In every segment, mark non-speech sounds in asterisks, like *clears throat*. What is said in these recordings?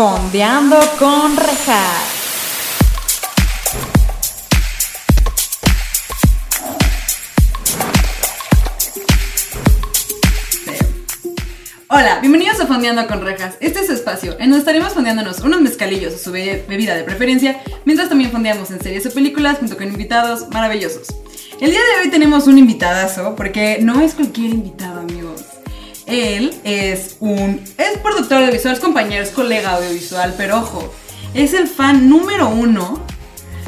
Fondeando con rejas. Hola, bienvenidos a Fondeando con Rejas. Este es su espacio, en donde estaremos fondeándonos unos mezcalillos o su be- bebida de preferencia, mientras también fondeamos en series o películas junto con invitados maravillosos. El día de hoy tenemos un invitadazo, porque no es cualquier invitado. Él es un. es productor audiovisual, es compañero, es colega audiovisual, pero ojo, es el fan número uno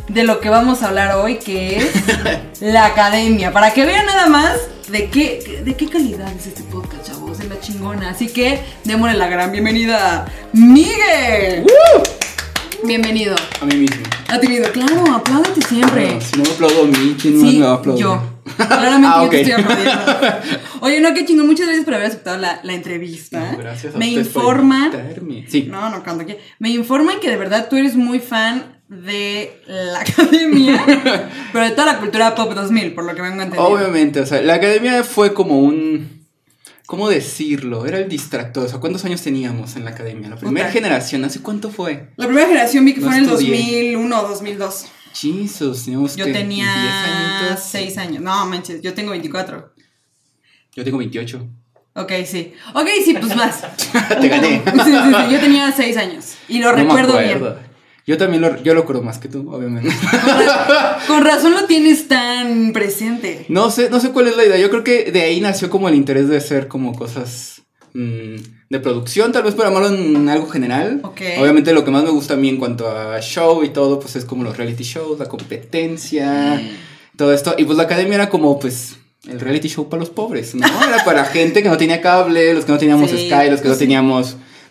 de lo que vamos a hablar hoy, que es *laughs* la academia. Para que vean nada más de qué, de qué calidad es este podcast, chavos, de la chingona. Así que démosle la gran bienvenida a Miguel. Bienvenido. A mí mismo. A ti, Miguel. Claro, apláudate siempre. Bueno, si no me aplaudo a mí, ¿quién más Sí, me va a aplaudir? yo. *laughs* Claramente Ah, yo te ok. estoy aplaudiendo. Oye, no, qué chingón. Muchas gracias por haber aceptado la, la entrevista. No, gracias a Me por informan. Sí. No, no, cuando quieras. Me informan que de verdad tú eres muy fan de la *laughs* academia, pero de toda la cultura pop 2000, por lo que vengo a entender. Obviamente, o sea, la academia fue como un. ¿Cómo decirlo? Era el distractor. O sea, ¿cuántos años teníamos en la academia? La primera generación, ¿hace cuánto fue? La primera generación vi que No fue en el estudié. 2001 o 2002. Jesus, teníamos Yo que 10 tenía añitos. 6 años. No, manches, yo tengo 24. Yo tengo 28. Ok, sí. Ok, sí, pues más. *laughs* Te gané. Sí, sí, sí, yo tenía 6 años. Y lo No recuerdo bien. Yo también lo, yo lo creo más que tú, obviamente. Con, ra- con razón lo tienes tan presente. No sé, no sé cuál es la idea. Yo creo que de ahí nació como el interés de hacer como cosas mm, de producción, tal vez para llamarlo en algo general. Ok. Obviamente lo que más me gusta a mí en cuanto a show y todo, pues es como los reality shows, la competencia, todo esto. Y pues la academia era como pues el reality show para los pobres, ¿no? Era para gente que no tenía cable, los que no teníamos Sí, Sky, los que pues no sí.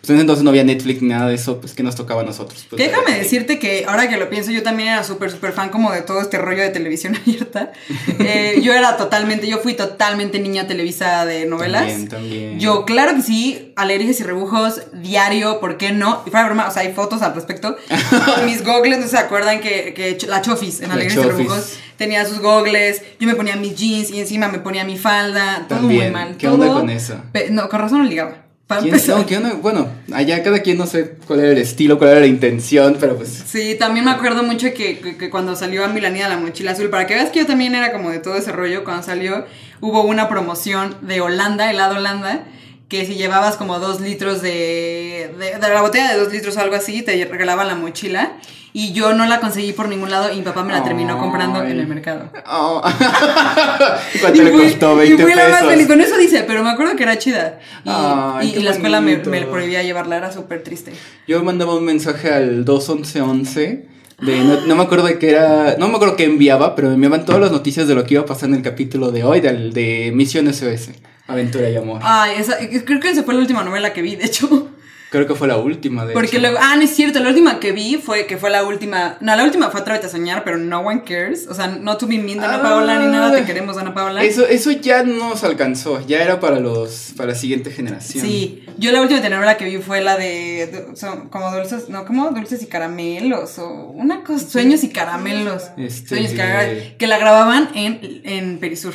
Pues en ese entonces no había Netflix ni nada de eso, pues que nos tocaba a nosotros. Pues, déjame de- decirte que ahora que lo pienso, yo también era súper, súper fan como de todo este rollo de televisión *laughs* abierta. Eh, yo era totalmente, yo fui totalmente niña televisa de novelas. También, también. Yo, claro que sí, alergias y rebujos, diario, ¿por qué no? Y fuera broma, o sea, hay fotos al respecto. *laughs* Mis gogles, ¿no se acuerdan que, que la Chofis en alergias y rebujos tenía sus gogles? Yo me ponía mis jeans y encima me ponía mi falda, todo muy También. mal. ¿Qué todo- onda con eso? No, con razón no ligaba. Para ¿Quién- empezar. no. Bueno, allá cada quien no sé cuál era el estilo, cuál era la intención, pero pues Sí, también me acuerdo mucho que, que- que cuando salió a Milanía la mochila azul, para que veas que yo también era como de todo ese rollo, cuando salió hubo una promoción de Holanda, helado Holanda, que si llevabas como dos litros de, de, de la botella de dos litros o algo así, te regalaban la mochila. Y yo no la conseguí por ningún lado y mi papá me la terminó comprando en el mercado. Oh. *laughs* *laughs* ¿Cuánto le fui- costó? y 20 fui la más pesos. feliz. Con eso dice, pero me acuerdo que era chida. Y, Ay, y- y la escuela me, me prohibía llevarla, era súper triste. Yo mandaba un mensaje al 21111 de no, no me acuerdo de qué era, no me acuerdo qué enviaba, pero me enviaban todas las noticias de lo que iba a pasar en el capítulo de hoy del de Misión SOS, Aventura y Amor. Ay, esa, creo que esa fue la última novela que vi, de hecho. Creo que fue la última de Porque hecho. luego, ah, no es cierto, la última que vi fue que fue la última, no, la última fue Atrévete a soñar, pero no one cares, o sea, no to be mean de Ana Ah. Paola ni nada, te queremos Ana Paola. Eso, eso ya nos alcanzó, ya era para los para la siguiente generación. Sí, yo la última telenovela que vi fue la de, son como dulces, no, como dulces y caramelos o una cosa, sueños y caramelos. Este- Sueños y caramelos, que la grababan en, en Perisur,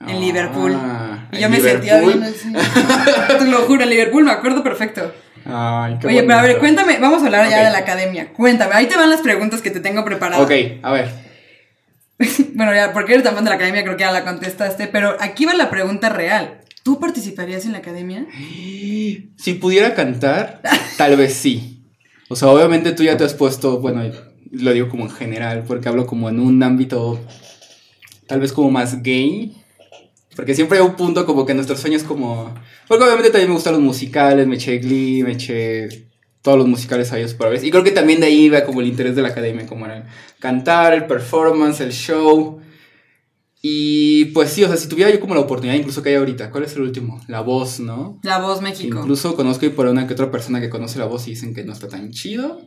en Ah, Liverpool. Y ¿en yo me sentía bien así. *laughs* Te lo juro, en Liverpool, me acuerdo perfecto. Ay, qué Oye, pero a ver, cuéntame, vamos a hablar ya Ok. de la academia. Cuéntame, ahí te van las preguntas que te tengo preparadas. Ok, a ver. *laughs* Bueno, ya, porque eres tan fan de la academia, creo que ya la contestaste, pero aquí va la pregunta real. ¿Tú participarías en la academia? *gasps* Si pudiera cantar, tal vez sí. O sea, obviamente tú ya te has puesto, bueno, lo digo como en general, porque hablo como en un ámbito tal vez como más gay. Porque siempre hay un punto como que nuestros sueños como... Porque obviamente también me gustan los musicales, me eché Glee, me eché todos los musicales a ellos por vez. Y creo que también de ahí iba como el interés de la academia, como era el cantar, el performance, el show. Y pues sí, o sea, si tuviera yo como la oportunidad, incluso que hay ahorita, ¿cuál es el último? La voz, ¿no? La Voz México. Incluso conozco y por una que otra persona que conoce la voz y dicen que no está tan chido.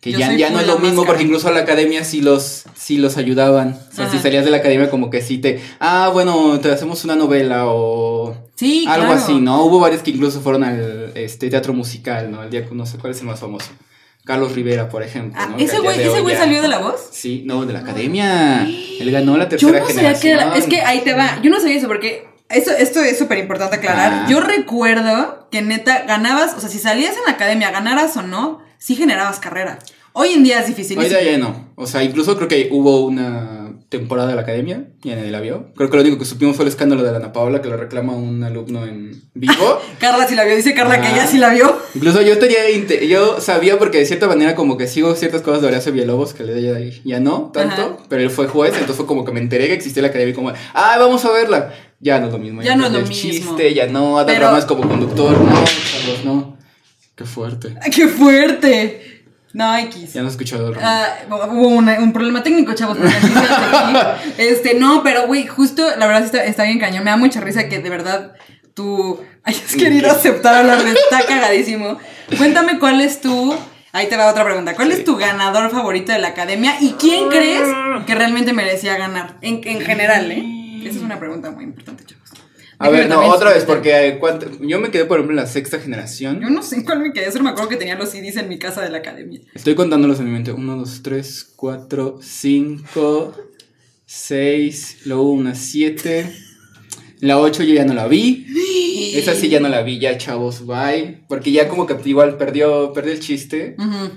Que Yo ya, ya no es lo la mismo, porque incluso a la academia sí los, sí los ayudaban. O sea, si salías de la academia como que sí te... Ah, bueno, te hacemos una novela o... Sí, algo claro. así, ¿no? Hubo varios que incluso fueron al este, teatro musical, ¿no? El día, no sé cuál es el más famoso. Carlos Rivera, por ejemplo. Ah, ¿no? Que ¿Ese güey ya- salió de la voz? Sí, no, de la academia. Él ganó la Yo tercera no sabía que generación. era, es que ahí te va. Yo no sabía eso porque Eso, esto es súper importante aclarar. Ah. Yo recuerdo que neta ganabas, o sea, si salías en la academia, ganaras o no, sí generabas carrera. Hoy en día es difícil. Hoy día ya no. O sea, incluso creo que hubo una temporada de la academia y nadie la vio. Creo que lo único que supimos fue el escándalo de la Ana Paula que lo reclama un alumno en vivo. *laughs* Carla sí la vio, dice Carla que Ah. ella sí la vio. Incluso yo tenía, yo sabía porque de cierta manera como que sigo ciertas cosas de Horacio Villalobos que le ya, ya no tanto, Ajá. pero él fue juez, entonces fue como que me enteré que existía la academia y como, ah, vamos a verla. Ya no es lo mismo. Ya no es lo el mismo. chiste, ya no, Adal Pero- como conductor, no, Carlos, no. Qué fuerte. *laughs* ¡Qué fuerte! No, X. Ya no he escuchado Ramones. Ah, hubo una- un problema técnico, chavos. *laughs* Este, no, pero güey, justo, la verdad está, está bien cañón. Me da mucha risa que de verdad tú hayas querido aceptar hablar de está *laughs* cagadísimo. Cuéntame cuál es tu. Ahí te va otra pregunta. ¿Cuál es tu ganador favorito de la academia y quién crees que realmente merecía ganar? En, en general, ¿eh? Esa es una pregunta muy importante, chavos. A ver, no, otra vez, porque eh, yo me quedé, por ejemplo, en la sexta generación. Yo no sé en cuál me quedé, solo me acuerdo que tenía los CDs en mi casa de la academia. Estoy contándolos en mi mente. 1, 2, 3, 4, 5, 6, luego una 7. La 8 yo ya no la vi. Esa sí ya no la vi, ya chavos, bye. Porque ya como que igual perdió, perdió el chiste. Ujú.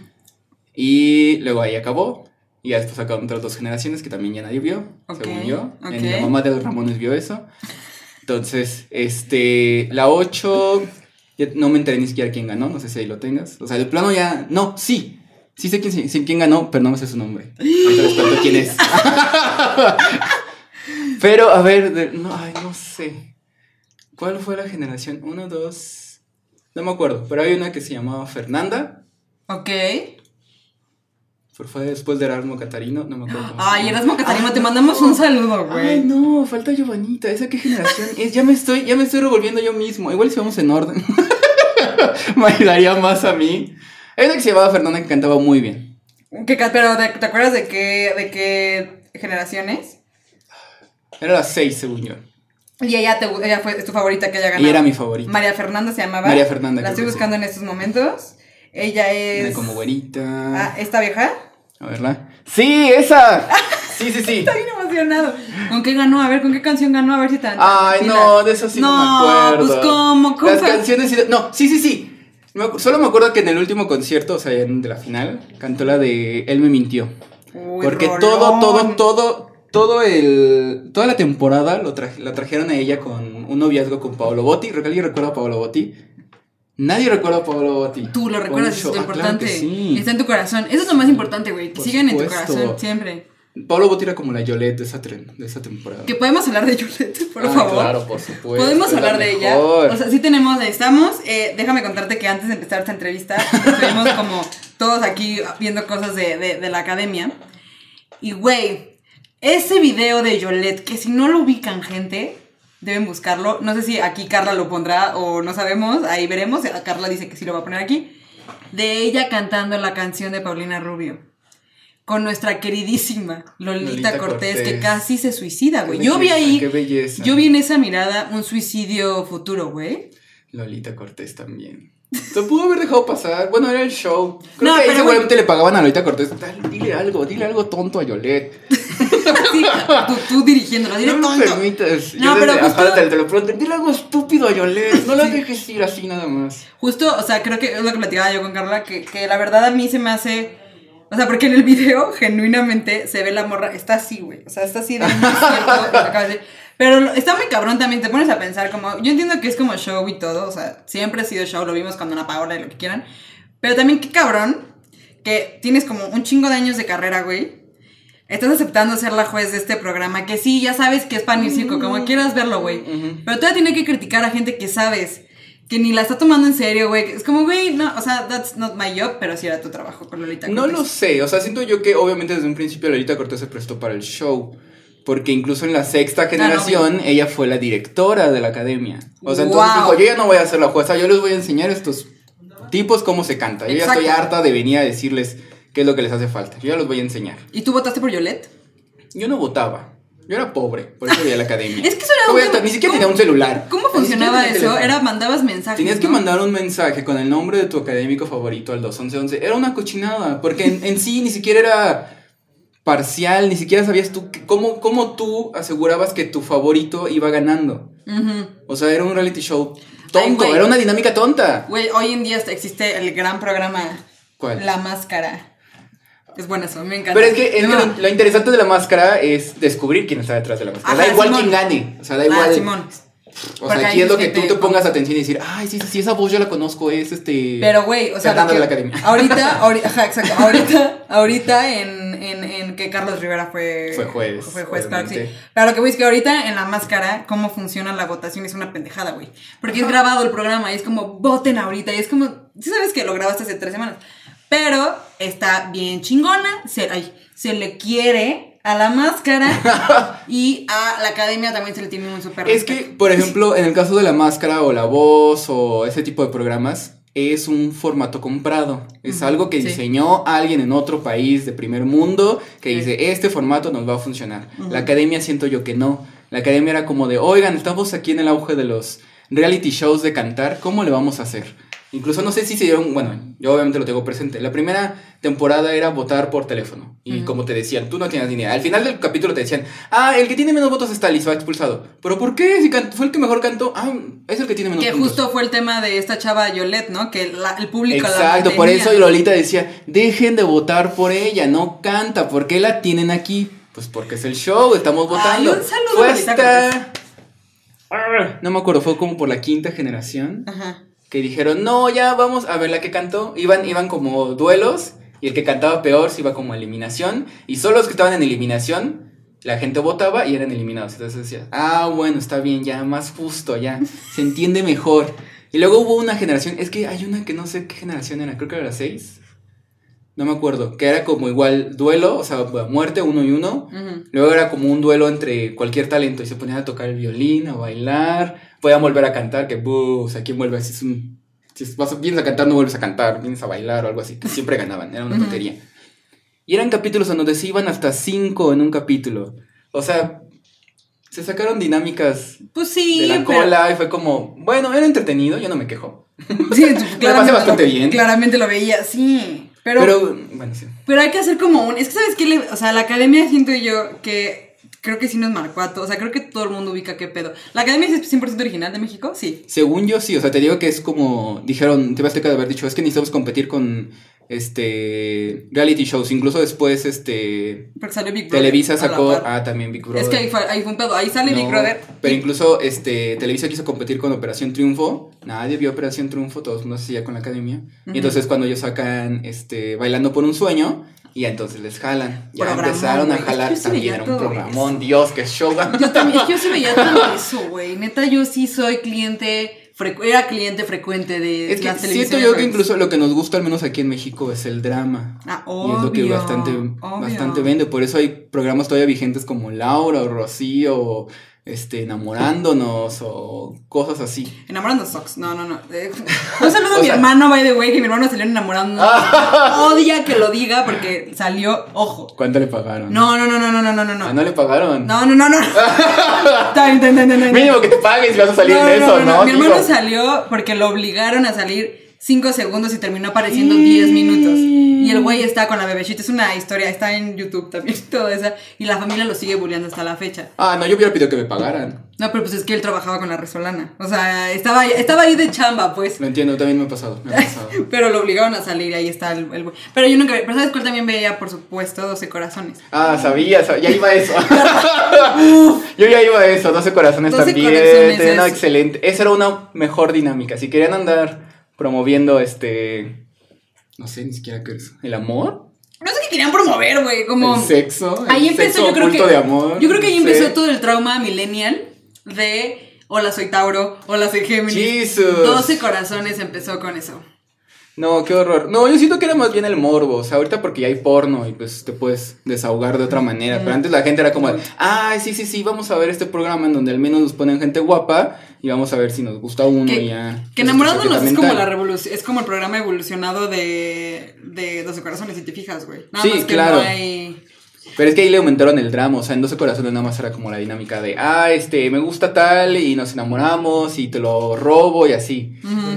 Y luego ahí acabó. Y ya después sacaron otras dos generaciones que también ya nadie vio, Ok, según yo. ok. Ni la mamá de los Ramones vio eso. Entonces, este, la 8, ya no me enteré ni siquiera quién ganó, no sé si ahí lo tengas. O sea, de plano ya, no, sí. Sí sé quién, sí, quién ganó, pero no me sé su nombre. Ahorita les quién es. *laughs* pero, a ver, no, ay, no sé. ¿Cuál fue la generación? Uno, dos. No me acuerdo, pero hay una que se llamaba Fernanda. Ok. Fue después de Erasmo Catarino, no me acuerdo. cómo Ay. Erasmo Catarino, Ah, te mandamos un saludo, Ay, güey. no, falta Giovanita. ¿Esa qué generación es? Ya me estoy, ya me estoy revolviendo yo mismo. Igual si vamos en orden. *laughs* me ayudaría más a mí. Hay una que se llamaba Fernanda que cantaba muy bien. ¿Qué pero ¿te, te acuerdas de qué, de qué generaciones? Era la 6, según yo. Y ella, te, ella fue es tu favorita que haya ganado. Y era mi favorita. María Fernanda se llamaba. María Fernanda, La estoy sí. buscando en estos momentos. Ella es. como Ah, güerita. ¿esta vieja? A verla. ¡Sí, esa! Sí, sí, sí. *laughs* Está bien emocionado. ¿Con qué ganó? A ver, ¿con qué canción ganó? A ver si te. Ay, no, de eso sí no, me acuerdo. pues ¿cómo? ¿Cómo Las fue? canciones sí. No, sí, sí, sí. Solo me acuerdo que en el último concierto, o sea, en- de la final, cantó la de Él me mintió. Uy, Porque rolón. todo, todo, todo, todo el. Toda la temporada lo tra- la trajeron a ella con un noviazgo con Paolo Botti. ¿Alguien recuerda a Paolo Botti? Nadie recuerda a Paolo Botti. Tú lo recuerdas, eso es lo Ah, claro importante. que sí. Está en tu corazón. Eso es lo más importante, güey. Que sigan en tu corazón siempre. Paolo Botti era como la Yolette de esa, tren- de esa temporada. Que podemos hablar de Yolette, por Ah, favor. Claro, por supuesto. Podemos hablar de ella. O sea, sí tenemos, estamos. eh, déjame contarte que antes de empezar esta entrevista, estuvimos *laughs* como todos aquí viendo cosas de, de- de la academia. Y güey, ese video de Yolette, que si no lo ubican, gente, deben buscarlo. No sé si aquí Carla lo pondrá o no sabemos, ahí veremos. Carla dice que sí lo va a poner aquí. De ella cantando la canción de Paulina Rubio. Con nuestra queridísima Lolita, Lolita Cortés, que Cortés. casi se suicida, güey. Yo vi ahí Qué belleza. yo vi en esa mirada un suicidio futuro, güey. Lolita Cortés también. Se pudo haber dejado pasar. Bueno, era el show. Creo No, que ahí pero seguramente le pagaban a Lolita Cortés. Dale, dile algo, dile algo tonto a Yolette. Sí, tú, tú dirigiéndolo, dile No tonto. permitas. No, Yo pero desde- justo- ajá, te, lo pregunto. Dile algo estúpido a Yolette. No la dejes ir así nada más. Justo, o sea, creo que es lo que platicaba yo con Carla, que, que la verdad a mí se me hace. O sea, porque en el video, *laughs* genuinamente, se ve la morra, está así, güey. O sea, está así de cierto lo. Pero lo- está muy cabrón también, te pones a pensar como. Yo entiendo que es como show y todo, o sea, siempre ha sido show, lo vimos cuando Ana Paola y lo que quieran. Pero también qué cabrón que tienes como un chingo de años de carrera, güey. Estás aceptando ser la juez de este programa, que sí, ya sabes que es pan y circo, como quieras verlo, güey. Pero todavía tiene que criticar a gente que sabes que ni la está tomando en serio, güey. Es como, güey, no, o sea, that's not my job, pero sí era tu trabajo con Lolita No Cortés. lo sé. O sea, siento yo que obviamente desde un principio Lolita Cortés se prestó para el show. Porque incluso en la sexta generación ella fue la directora de la academia. O sea, entonces Wow. dijo, yo ya no voy a ser la jueza, yo les voy a enseñar a estos tipos cómo se canta. Yo ya estoy harta de venir a decirles qué es lo que les hace falta. Yo ya los voy a enseñar. ¿Y tú votaste por Yolette? Yo no votaba. Yo era pobre, por eso iba a la academia. *laughs* Es que eso era ¿Cómo un voy Ni siquiera ¿cómo- tenía un celular. ¿Cómo funcionaba eso? Era, mandabas mensajes. Tenías que ¿no? mandar un mensaje con el nombre de tu académico favorito al 21111. Era una cochinada, porque en, en sí ni siquiera era parcial, ni siquiera sabías tú que- cómo, cómo tú asegurabas que tu favorito iba ganando. O sea, era un reality show tonto, era una dinámica tonta. Güey, hoy en día existe el gran programa ¿Cuál? La Máscara. Es bueno eso, me encanta. Pero es que, es que No. lo, lo interesante de la máscara es descubrir quién está detrás de la máscara. Ajá, da igual Simón. quién gane. O sea, da Ah, igual. Simón. o Porque sea, aquí es lo que tú te pongas atención y decir, ay, sí, sí, sí, esa voz yo la conozco, es este. Pero, güey, o sea, de que la Academia. *laughs* ahorita, ahorita, ajá, exacto, ahorita, ahorita en, en, en que Carlos Rivera fue, Fue juez, fue juez, claro que sí. lo que voy es que ahorita en la máscara, cómo funciona la votación es una pendejada, güey. Porque es grabado el programa y es como, voten ahorita, y es como, sí sabes que lo grabaste hace tres semanas, pero está bien chingona, se, ay, se le quiere a la máscara *laughs* y a la academia también se le tiene un súper Es que, por ejemplo, en el caso de la máscara o la voz o ese tipo de programas, es un formato comprado. Es algo que sí. diseñó alguien en otro país de primer mundo que Sí. dice, este formato nos va a funcionar. La academia siento yo que no. La academia era como de, oigan, estamos aquí en el auge de los reality shows de cantar, ¿cómo le vamos a hacer? Incluso no sé si se dieron, bueno, yo obviamente lo tengo presente. La primera temporada era votar por teléfono. Y como te decían, tú no tienes ni idea. Al final del capítulo te decían, ah, el que tiene menos votos está listo, expulsado. ¿Pero por qué? Si fue el que mejor cantó, ah, es el que tiene menos Que puntos. justo fue el tema de esta chava Yolette, ¿no? Que la- el público la Exacto, por eso Lolita decía, dejen de votar por ella, no canta, ¿por qué la tienen aquí? Pues porque es el show, estamos Ay, votando. un saludo, Lolita hasta... No me acuerdo, fue como por la quinta generación Ajá. Que dijeron, no, ya vamos a ver la que cantó. Iban, iban como duelos y el que cantaba peor se iba como eliminación. Y solo los que estaban en eliminación, la gente votaba y eran eliminados. Entonces decía, ah, bueno, está bien, ya, más justo, ya, se entiende mejor. Y luego hubo una generación, es que hay una que no sé qué generación era, creo que era la 6. No me acuerdo, que era como igual duelo, o sea, muerte uno y uno. Luego era como un duelo entre cualquier talento y se ponían a tocar el violín, a bailar, podían volver a cantar, que o sea, ¿quién vuelve? Si es un si vas, vienes a cantar, no vuelves a cantar, vienes a bailar o algo así, que siempre ganaban, era una tontería. Y eran capítulos en donde se iban hasta cinco en un capítulo. O sea, se sacaron dinámicas Pues sí, de la pero- cola y fue como, bueno, era entretenido, yo no me quejo. Sí, *laughs* tú pasé bastante lo- bien. Claramente lo veía, sí. Pero, Pero, pero, bueno, sí. hay que hacer como un. Es que, ¿sabes qué? O sea, la academia siento yo que. Creo que sí nos marcó a todos. O sea, creo que todo el mundo ubica qué pedo. ¿La academia es 100% original de México? Sí. Según yo sí, o sea, te digo que es como dijeron, te Azteca de haber dicho, es que necesitamos competir con este reality shows, incluso después este Porque salió Big Brother. Televisa a sacó ah también Big Brother. Es que ahí fue, ahí fue un pedo. Ahí sale Big Brother. Pero incluso este Televisa quiso competir con Operación Triunfo. Nadie vio Operación Triunfo, todos no sé ya con la academia. Y entonces cuando ellos sacan este Bailando por un sueño, y entonces les jalan. Ya Programón, empezaron a jalar Es que también era un programón, Dios, qué show. Yo también, es que yo sí veía todo eso, güey. Neta, yo sí soy cliente. frecu- era cliente frecuente de Es que las siento yo que incluso lo que nos gusta, al menos aquí en México, es el drama. Ah, y es lo que obvio, bastante, obvio. bastante vende. Por eso hay programas todavía vigentes como Laura o Rocío o este, Enamorándonos o cosas así. Enamorando Socks. No, no, no. Eh, *laughs* Un saludo a mi sea- hermano, by the way, que mi hermano salió enamorando. *laughs* Odia que lo diga porque salió, ojo. ¿Cuánto le pagaron? No, no, no, no, no, no, no, no. Ah, no le pagaron. No, no, no, no. *laughs* Mínimo que te paguen si vas a salir No, de eso, no, ¿no? Mi hermano salió porque lo obligaron a salir 5 segundos y terminó apareciendo 10 minutos. Y el güey está con la bebecita. Es una historia, está en YouTube también, toda esa. Y la familia lo sigue bulleando hasta la fecha. Ah, no, yo hubiera pedido que me pagaran. No, pero pues es que él trabajaba con la resolana. O sea, estaba, estaba ahí de chamba, pues. Lo entiendo, también me ha pasado. Me ha pasado. *laughs* Pero lo obligaron a salir y ahí está el, el- Pero yo nunca. Pero ¿sabes cuál también veía, por supuesto? 12 corazones. Ah, sabía, sabía, ya iba a eso. *laughs* Yo ya iba a eso, 12 corazones 12 también. corazones tenía una es- excelente. Esa era una mejor dinámica. Si querían andar promoviendo este. No sé ni siquiera qué es. ¿El amor? No sé qué querían promover, güey. Como. ¿El sexo? Ahí ¿El empezó, sexo yo creo que. de amor? Yo creo que ahí No sé. empezó todo el trauma millennial de. Hola, soy Tauro. Hola, soy Géminis. Jesus. 12 corazones empezó con eso. No, qué horror. No, yo siento que era más bien el morbo. O sea, ahorita porque ya hay porno y pues te puedes desahogar de otra manera. Pero antes la gente era como, ay, sí, sí, sí, vamos a ver este programa en donde al menos nos ponen gente guapa y vamos a ver si nos gusta uno Que, ya. que enamorándonos es como la revolución. Es como el programa evolucionado de. De 12 corazones, si te fijas, güey. Nada Sí, más que claro. no hay. Pero es que ahí le aumentaron el drama, o sea, en 12 corazones nada más era como la dinámica de, ah, este, me gusta tal y nos enamoramos y te lo robo y así.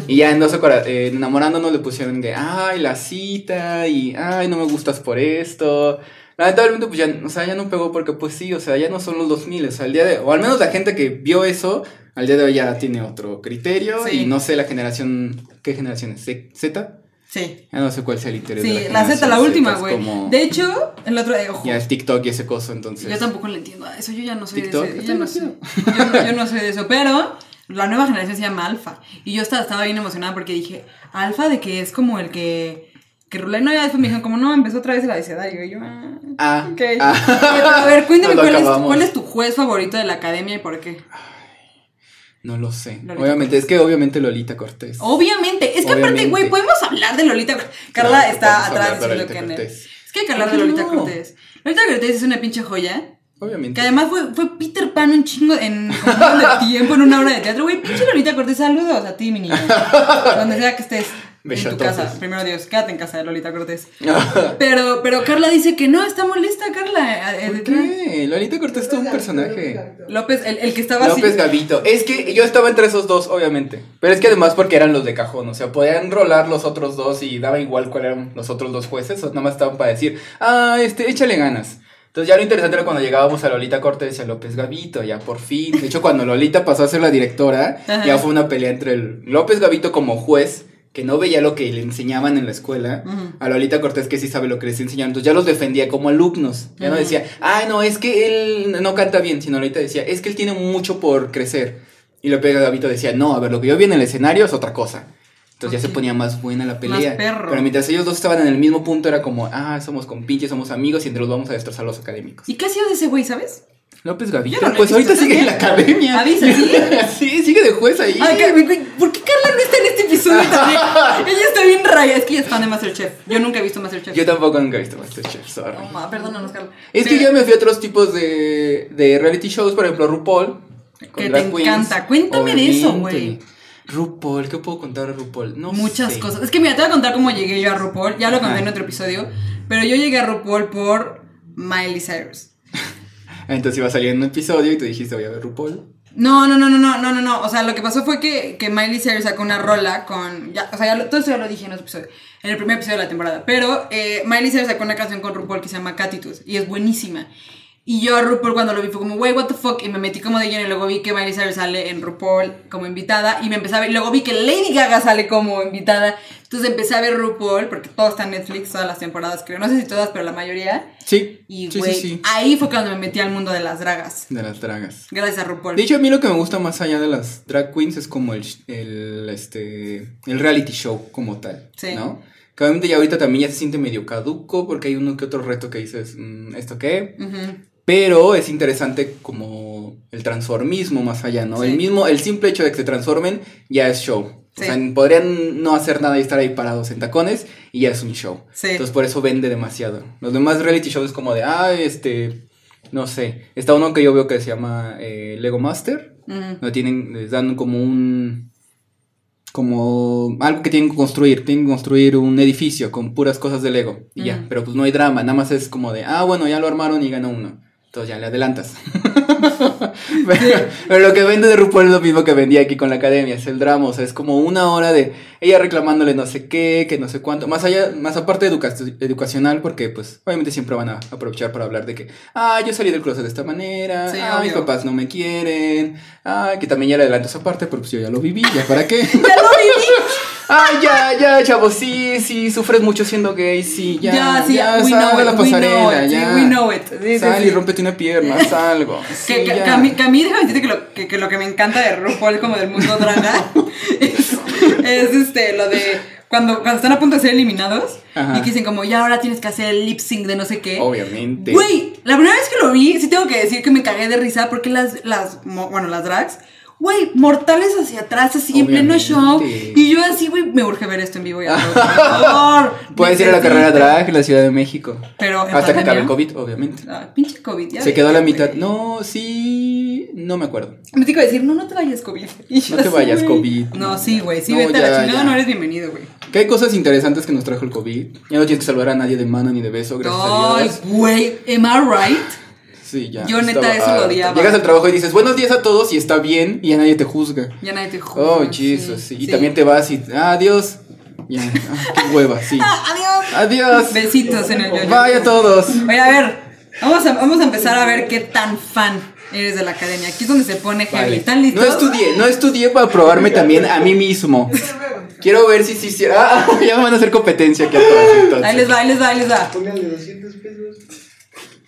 Y ya en 12 corazones, enamorándonos le pusieron de, ay, la cita y, ay, no me gustas por esto. Lamentablemente, pues ya, o sea, ya no pegó porque, pues sí, o sea, ya no son los 2000, o sea, el día de, o al menos la gente que vio eso, al día de hoy ya tiene otro criterio Sí. y no sé la generación, ¿qué generación es? ¿Z? ¿Z? Sí. Ya no sé cuál sea el interés Sí, de la Z, generación la última, güey. como- De hecho, el otro día, ojo, Ya es TikTok y ese coso, entonces. yo tampoco le entiendo a eso, yo ya no soy TikTok, de eso. Yo no, divertido. yo, no- yo no soy de eso, pero la nueva generación se llama Alfa. Y yo estaba, estaba bien emocionada porque dije, Alfa de que es como el que... Que rula. No, ya después me dijeron, como no, empezó otra vez el abecedario. Y yo, ah, Ah, ok. ah. A ver, cuéntame, *laughs* ¿cuál es. ¿cuál es tu juez favorito de la academia y por qué? No lo sé. Lolita obviamente, es que obviamente Lolita Cortés. Obviamente, es que aparte, güey, podemos hablar de Lolita. Carla Claro, está atrás de diciendo Lolita Cortés. Es que hay que hablar ¿Por de Lolita no? Cortés. Lolita Cortés es una pinche joya. Obviamente. Que además fue, fue Peter Pan un chingo en un de *laughs* tiempo en una obra de teatro. Güey, pinche Lolita Cortés, saludos a ti, mi niña. Donde sea que estés. *laughs* En tu casa. Primero Dios, quédate en casa de Lolita Cortés. *laughs* Pero, pero Carla dice que no, está molesta, Carla. eh, ¿Por detrás. qué? Lolita Cortés es un personaje. López, el, el que estaba López así. Gavito. Es que yo estaba entre esos dos, obviamente. Pero es que además porque eran los de cajón. O sea, podían rolar los otros dos y daba igual cuál eran los otros dos jueces. O nada más estaban para decir, ah, este, échale ganas. Entonces ya lo interesante era cuando llegábamos a Lolita Cortés y a López Gavito, ya por fin. De hecho, cuando Lolita pasó a ser la directora, Ajá. ya fue una pelea entre el López Gavito como juez, que no veía lo que le enseñaban en la escuela, a Lolita Cortés que sí sabe lo que les enseñaban. Entonces ya los defendía como alumnos. Ya no decía, ay, no, es que él no canta bien, sino Lolita decía, es que él tiene mucho por crecer. Y López Gavito decía, no, a ver, lo que yo vi en el escenario es otra cosa. Entonces ya se ponía más buena la pelea. perro. Pero mientras ellos dos estaban en el mismo punto, era como, ah, somos compinches, somos amigos y entre los vamos a destrozar los académicos. ¿Y qué ha sido de ese güey, sabes? López Gavito, no pues ahorita sigue en la ¿estás academia. ¿Avisa, sigue? *laughs* sí, sigue de juez ahí. Ay, güey, ¿por qué Carla no está en este episodio también? *laughs* Ella está bien raya. Es que ella es fan de Masterchef. Yo nunca he visto Masterchef. Yo tampoco nunca he visto Masterchef, sorry. No, ma, perdónanos, Carla. Es que yo me fui a otros tipos de, de reality shows, por ejemplo, RuPaul. Que te queens, encanta. Cuéntame de eso, obviamente. RuPaul, ¿qué puedo contar de RuPaul? No Muchas sé. cosas. Es que mira, te voy a contar cómo llegué yo a RuPaul. Ya lo conté en otro episodio. Pero yo llegué a RuPaul por Miley Cyrus. Entonces iba a salir en un episodio y tú dijiste, voy a ver RuPaul. No, no, no, no, no, no, no, no. O sea, lo que pasó fue que, que Miley Cyrus sacó una rola con. Ya, o sea, ya todo eso ya lo dije en episodio. En el primer episodio de la temporada. Pero eh, Miley Cyrus sacó una canción con RuPaul que se llama Catitus. Y es buenísima. Y yo a RuPaul cuando lo vi fue como, wey, what the fuck. Y me metí como de lleno. Y luego vi que Miley Cyrus sale en RuPaul como invitada. Y me empecé a ver. Luego vi que Lady Gaga sale como invitada. Entonces empecé a ver RuPaul. Porque todo está en Netflix, todas las temporadas, creo. No sé si todas, pero la mayoría. Sí. Y, sí, güey, sí, sí. ahí fue cuando me metí al mundo de las dragas. De las dragas. Gracias a RuPaul. De hecho, a mí lo que me gusta más allá de las drag queens es como el, el, este, el reality show como tal, Sí. ¿no? Que obviamente ya ahorita también ya se siente medio caduco porque hay uno que otro reto que dices, mm, ¿esto qué? Pero es interesante como el transformismo más allá, ¿no? Sí. El mismo, el simple hecho de que se transformen ya es show. Sí. O sea, podrían no hacer nada y estar ahí parados en tacones y ya es un show. Sí. Entonces por eso vende demasiado. Los demás reality shows es como de, ah, este, no sé. Está uno que yo veo que se llama eh, Lego Master. Ujú. Donde tienen, les dan como un, como algo que tienen que construir. Tienen que construir un edificio con puras cosas de Lego. Y ya, pero pues no hay drama. Nada más es como de, ah, bueno, ya lo armaron y ganó uno. Entonces ya le adelantas. *laughs* pero, pero lo que vende de RuPaul es lo mismo que vendía aquí con la academia, es el drama, o sea, es como una hora de ella reclamándole no sé qué, que no sé cuánto, más allá, más aparte educa- educacional, porque pues obviamente siempre van a aprovechar para hablar de que, ah, yo salí del closet de esta manera, Sí, ah, mis papás no me quieren, ah, que también ya le adelanto esa parte, pero pues yo ya lo viví, ya para qué. *laughs* ¡Ya lo viví! Ay, ya, ya, chavos, sí, sí, sufres mucho siendo gay, sí, ya, Ya, sí, ya, we sal know a la it, we know pasarela, it, sí, ya. we know it. Sí, sí, Sal sí. y rómpete una pierna, haz algo. *laughs* Que, Sí, que, que a mí, que a mí déjame decirte que lo que, que lo que me encanta de RuPaul como del mundo draga *laughs* es, es, este, lo de cuando, cuando están a punto de ser eliminados Ajá. y que dicen como ya ahora tienes que hacer el lip sync de no sé qué. Obviamente. Güey, la primera vez que lo vi, sí tengo que decir que me cagué de risa porque las, las, bueno, las drags, güey, mortales hacia atrás, así en pleno show. Y yo así, güey, me urge ver esto en vivo ya. Por *laughs* favor. Puedes ir a la carrera drag en la Ciudad de México. Pero Hasta que acabe el COVID, obviamente. Ah, pinche COVID, ya Se ves, quedó a la mitad. No, sí. No me acuerdo. Me tengo que decir, no, no te vayas, COVID. *laughs* Y No te vayas. COVID. No, sí, güey, sí, No, vete a la chingada, no eres bienvenido, güey. Que hay cosas interesantes que nos trajo el COVID. Ya no tienes que salvar a nadie de mano ni de beso, gracias a Ay, Dios. güey, am I right? Sí, ya. yo neta estaba eso lo odiaba. Llegas al trabajo y dices buenos días a todos y está bien y ya nadie te juzga. Ya nadie te juzga. Oh, Jesus. sí. Y sí. también te vas y. Ah, adiós. Ya, ah, qué hueva, sí. *laughs* Adiós. Adiós. Besitos en el yoyo. Bye a todos. Oye, a ver, vamos a, vamos a empezar a ver qué tan fan eres de la academia. Aquí es donde se pone heavy. Vale. ¿Están listos? No estudié, no estudié para probarme también a mí mismo. Quiero ver si sí si, Ah, *laughs* ya me van a hacer competencia aquí a todos entonces. Ahí les va, ahí les va, ahí les va. Póngale 200 pesos.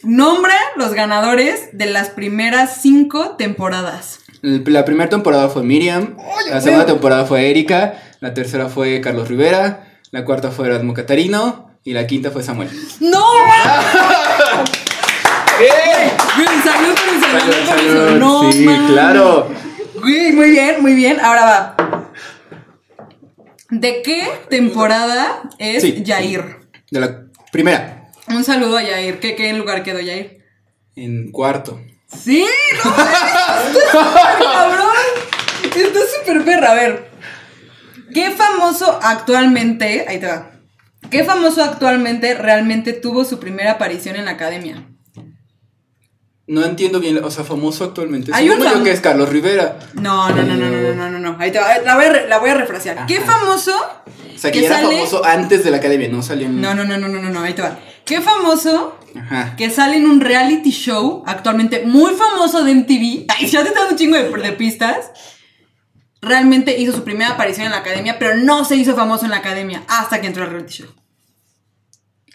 Nombra los ganadores de las primeras cinco temporadas. La primera temporada fue Miriam, la segunda temporada fue Erika, la tercera fue Carlos Rivera, la cuarta fue Erasmo Catarino y la quinta fue Samuel. ¡No! *laughs* Güey, salud por eso, por No, sí, claro. Güey, muy bien, muy bien. Ahora va. ¿De qué temporada es Sí. Yair? De la primera, un saludo a Yair. ¿Qué, qué lugar quedó Yair? En cuarto. ¡Sí! ¡No cabrón! Está súper perra. A ver. ¿Qué famoso actualmente. Ahí te va. ¿Qué famoso actualmente realmente tuvo su primera aparición en la academia? No entiendo bien, o sea, famoso actualmente. Hay un que es Carlos Rivera. No, no, no, no, no, no, no, no. Ahí te va. La voy a, la voy a refrasear. ¿Qué famoso? O sea, que, era famoso antes de la academia, no salió en... No, no, no, no, no, no, ahí te va. ¿Qué famoso Ajá. que sale en un reality show actualmente muy famoso de MTV? Ay, ya te dando un chingo de, de pistas. Realmente hizo su primera aparición en la academia, pero no se hizo famoso en la academia hasta que entró al reality show.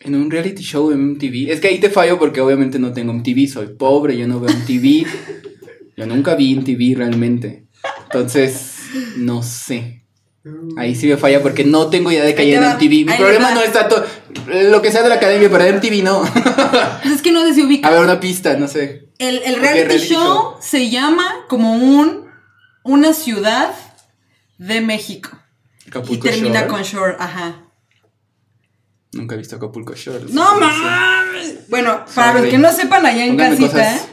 En un reality show de MTV. Es que ahí te fallo porque obviamente no tengo MTV, soy pobre, yo no veo MTV. *laughs* yo nunca vi MTV realmente. Entonces, no sé. Ahí sí me falla porque no tengo idea de que Ahí hay te en MTV. Mi ahí problema no es tanto lo que sea de la academia, pero de MTV no. Pues *laughs* es que no sé si ubica. A ver, una pista, no sé. El, reality, reality show, show. se llama como un una ciudad de México. Acapulco y termina Shore. con Shore, ajá. Nunca he visto Acapulco Shore. No mames. Bueno, para los que no sepan allá en casita, cosas-.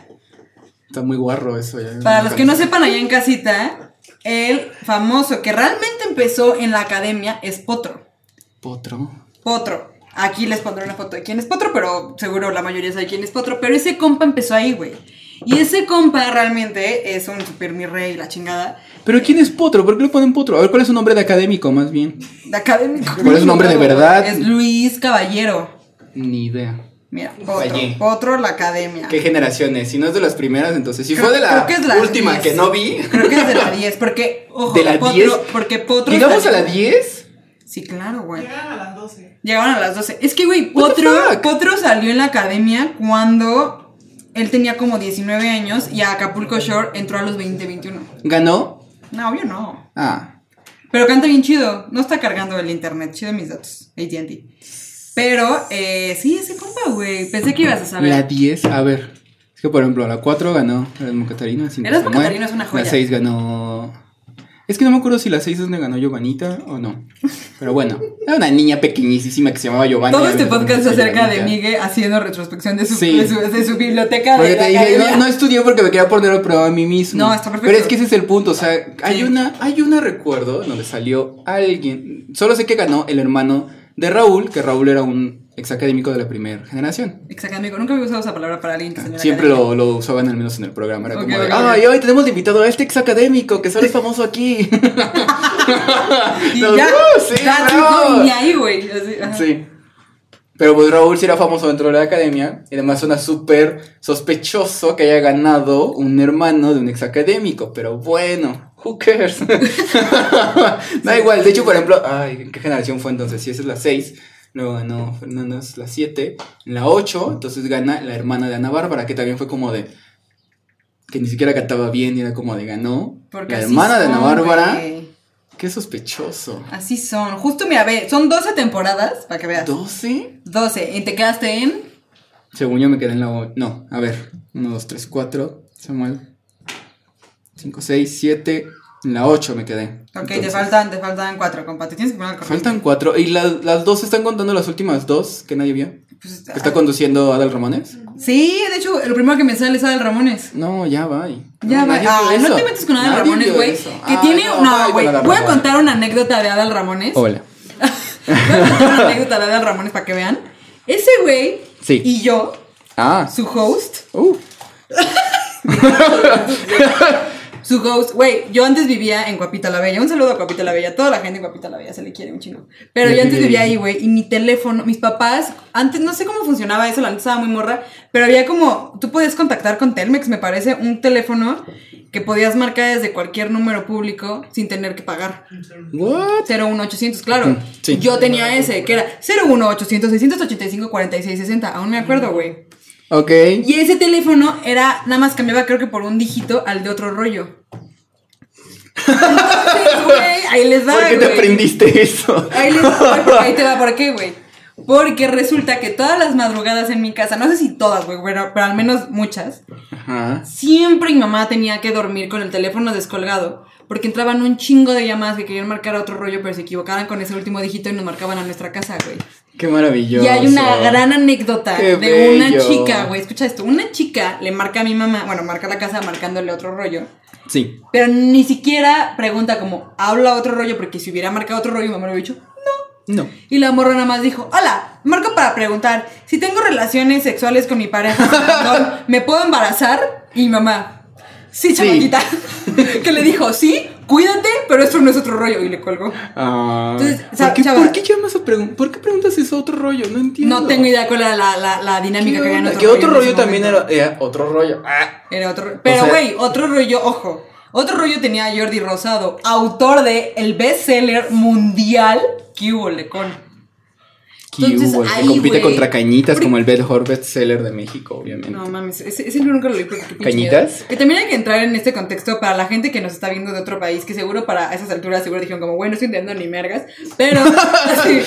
Está muy guarro eso ya. Para los que no sepan allá en casita, el famoso que realmente empezó en la academia es Potro. Potro. Potro. Aquí les pondré una foto de quién es Potro, pero seguro la mayoría sabe quién es Potro. Pero ese compa empezó ahí, güey. Y ese compa realmente es un super mi rey, la chingada. Pero ¿quién es Potro? ¿Por qué le ponen Potro? A ver, ¿cuál es su nombre de académico más bien? De académico. ¿Cuál es su nombre de verdad? Es Luis Caballero. Ni idea. Mira. Potro, la academia. ¿Qué generaciones? Si no es de las primeras, entonces. Si Creo- fue de la creo que es la última 10. que no vi. Creo que es de la 10, porque, *laughs* ojo, ¿De la Potro, 10? Porque Potro. ¿Llegamos a la 10? Sí, claro, güey. Llegaron a las 12. Llegaban a las 12. Es que, güey, Potro? Potro salió en la academia cuando él tenía como 19 años y a Acapulco Shore entró a los 20, 21. ¿Ganó? No, obvio no. Ah. Pero canta bien chido. No está cargando el internet. Chido mis datos. ATT. Pero, eh, sí, ese compa, güey. Pensé que ibas a saber. La 10, a ver. Es que por ejemplo, la 4 ganó Erasmo Catarino. la cinco Erasmo Samuel, Catarino es una joya. La 6 ganó. Es que no me acuerdo si la 6 es donde ganó Giovanita o no. Pero bueno, era una niña pequeñísima que se llamaba Giovanna. Todo este podcast ganado acerca de Giovanita. Migue haciendo retrospección de su, Sí. de su, de su biblioteca Porque de te dije, no, no estudié porque me quería poner a prueba a mí mismo. No, está perfecto. Pero es que ese es el punto. O sea, hay Sí. una, hay una recuerdo donde salió alguien. Solo sé que ganó el hermano de Raúl, que Raúl era un ex académico de la primera generación. Exactamente. Nunca había usado esa palabra para alguien que la Siempre lo, lo usaban al menos en el programa. Era como de, ay, hoy tenemos de invitado a este ex académico que solo es famoso aquí. *laughs* Y Nos- ya, ¡Uh, sí, no, ni ahí, güey. Sí. Pero pues Raúl sí era famoso dentro de la academia. Y además suena súper sospechoso que haya ganado un hermano de un ex académico. Pero bueno, who cares? *laughs* *laughs* da igual. De hecho, por ejemplo, ay, ¿en qué generación fue entonces? Si esa es la 6. Luego ganó Fernández la 7. En la 8, entonces gana la hermana de Ana Bárbara, que también fue como de. Que ni siquiera cantaba bien y era como de ganó. Porque la hermana de Ana son, Bárbara. güey. Qué sospechoso. Así son. Justo, mira, ve, son 12 temporadas, para que veas. ¿12? 12. Y te quedaste en. Según yo me quedé en la... o- No, a ver. 1, 2, 3, 4. Samuel. 5, 6, 7. En la 8 me quedé. Ok, te Entonces, faltan, te faltan 4, compa. Te tienes que poner al corriente. Faltan 4. ¿Y las, las dos están contando las últimas dos que nadie vio? Pues, ¿Que está conduciendo Adal Ramones? Sí, de hecho, lo primero que me sale es Adal Ramones. No, ya va. Ya va. Ah, no te metes con Adal Ramones, güey. Que tiene. No, güey. Voy a contar una anécdota de Adal Ramones. Hola. Voy a contar una anécdota de Adal Ramones para que vean. Ese güey Sí. y yo, Ah. su host, Uh. *laughs* *laughs* Su ghost, güey, yo antes vivía en Guapita la Bella. Un saludo a Guapita la Bella. Toda la gente en Guapita la Bella se le quiere un chingo. Pero Yo antes viví vivía ahí. güey. Y mi teléfono, mis papás, antes no sé cómo funcionaba eso, la neta estaba muy morra. Pero había como, tú podías contactar con Telmex, me parece, un teléfono que podías marcar desde cualquier número público sin tener que pagar. What? 01800, claro. Mm, sí. Yo tenía ese, que era 01800 685 4660. Aún me acuerdo, güey. Ok. Y ese teléfono era, nada más cambiaba creo que por un dígito al de otro rollo. *laughs* Entonces, güey, ahí les da, ¿Por qué te güey. aprendiste eso? Ahí les da, ahí te va, ¿por qué, güey? Porque resulta que todas las madrugadas en mi casa, no sé si todas, güey, pero, pero al menos muchas, Ajá. siempre mi mamá tenía que dormir con el teléfono descolgado. Porque entraban un chingo de llamadas que querían marcar a otro rollo, pero se equivocaban con ese último dígito y nos marcaban a nuestra casa, güey. Qué maravilloso. Y hay una gran anécdota Qué de una chica, güey. Escucha esto. Una chica le marca a mi mamá, bueno, marca la casa marcándole otro rollo. Sí. Pero ni siquiera pregunta como, habla otro rollo, porque si hubiera marcado otro rollo, mi mamá le hubiera dicho, No. y la morra nada más dijo, hola, marco para preguntar, si tengo relaciones sexuales con mi pareja, *laughs* ¿me puedo embarazar? Y mi mamá, sí, Sí. chamaquita. *laughs* que le dijo, sí, cuídate, pero esto no es otro rollo. Y le colgó. Ah. Entonces, ¿Por, qué, chava- por qué llamas a pregun- ¿Por qué preguntas eso otro rollo? No entiendo. No tengo idea cuál era la, la, la ¿Qué, dinámica que había Que otro rollo también era, era otro rollo. Ah. Era otro. Pero, sea- güey, otro rollo, ojo. Otro rollo tenía a Jordi Rosado, autor de el bestseller mundial hubo Lecon. Entonces, hubo, el que ahí, compite contra Cañitas Porque- como el mejor bestseller de México, obviamente. No mames, ese, ese libro nunca lo leí qué ¿Cañitas? Que también hay que entrar en este contexto para la gente que nos está viendo de otro país, que seguro para esas alturas seguro dijeron como, bueno, no estoy entendiendo ni mergas. Pero, *laughs* así,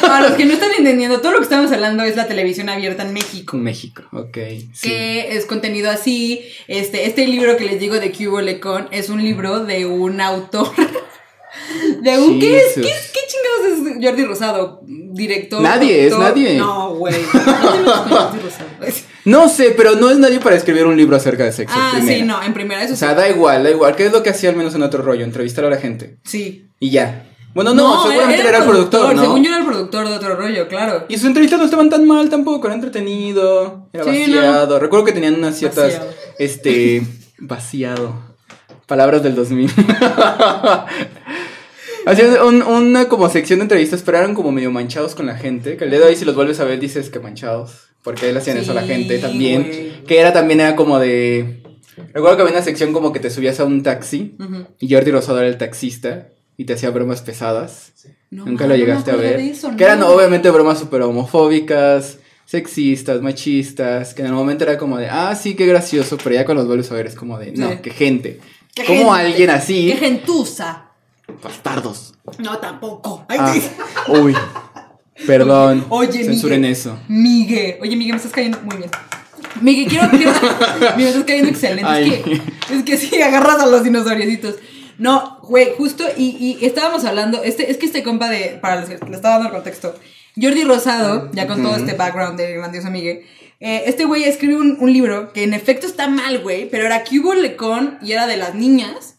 para los que no están entendiendo, todo lo que estamos hablando es la televisión abierta en México. México, ok. Sí. que es contenido así. Este, este libro que les digo de Cubo Lecon es un libro de un autor. *laughs* De un ¿qué es? ¿Qué, chingados es Jordi Rosado? Director. Nadie, es nadie. No, güey. No. No sé, pero no es nadie para escribir un libro acerca de sexo. Ah, sí, no, en primera eso O sea, da igual, da igual. ¿Qué es lo que hacía al menos en otro rollo? Entrevistar a la gente. sí. Y ya. Bueno, no, seguramente era, el productor, ¿no? Según yo era el productor de otro rollo, claro. Y sus entrevistas no estaban tan mal tampoco, era entretenido, era Sí, vaciado. Recuerdo que tenían unas ciertas, Vaciado. este, vaciado. Palabras del 2000. *laughs* Hacían un- una como sección de entrevistas, pero eran como medio manchados con la gente. Que el día de hoy si los vuelves a ver dices que manchados. Porque ahí le hacían eso a la Sí, gente también. güey. Que era también era como de... Recuerdo que había una sección como que te subías a un taxi. Y Jordi Rosado era el taxista. Y te hacía bromas pesadas. No, Nunca lo llegaste a ver. que eran no. obviamente bromas súper homofóbicas, sexistas, machistas, que en el momento era como de, ah, sí, qué gracioso, pero ya cuando los vuelves a ver es como de, no, Sí. qué gente. Qué ¿Cómo gente, alguien así? Qué gentuza. Bastardos. No, tampoco. Ay, Ah, sí. uy. Perdón. *laughs* Oye, censuren Miguel. eso. Migue. Oye, Migue, me estás cayendo muy bien. Migue, quiero, quiero. *laughs* Me estás cayendo excelente. Ay. Es que, es que sí, agarras a los dinosauriositos. No, güey, justo, y, y estábamos hablando, este, es que este compa de, para los que le estaba dando el contexto, Jordi Rosado, ya con todo este background de grandioso Migue, eh, este güey escribió un, un libro que en efecto está mal, güey, pero era Cubo Lecon y era de las niñas,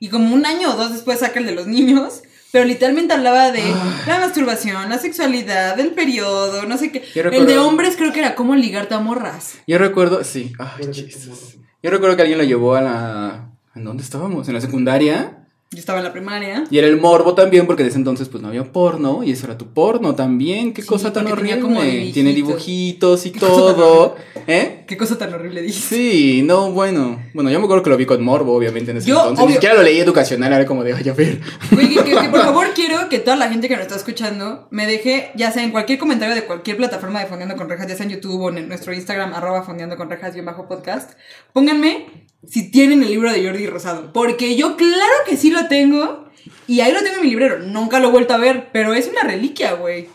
y como un año o dos después saca el de los niños, pero literalmente hablaba de Ah. la masturbación, la sexualidad, el periodo, no sé qué. El de hombres creo que era cómo ligarte a morras. Yo recuerdo, sí. Ay, Jesus. Yo recuerdo que alguien lo llevó a la... ¿En dónde estábamos? ¿En la secundaria? Yo estaba en la primaria. Y era el morbo también, porque de ese entonces pues no había porno, y eso era tu porno también. Qué Sí, cosa tan horrible. como dibujitos. Tiene dibujitos y *laughs* todo. ¿Eh? Qué cosa tan horrible dices. Sí, no, bueno. Bueno, yo me acuerdo que lo vi con morbo, obviamente, en ese Yo, entonces. Ni obvio. siquiera lo leí educacional, era como de, ay, a ver. Güey, que, que- que por *laughs* favor quiero que toda la gente que nos está escuchando me deje, ya sea en cualquier comentario de cualquier plataforma de Fondeando con Rejas, ya sea en YouTube o en nuestro Instagram, arroba Fondeando con Rejas y bajo podcast, pónganme si tienen el libro de Jordi Rosado. Porque yo claro que sí lo tengo y ahí lo tengo en mi librero. Nunca lo he vuelto a ver, pero es una reliquia, güey.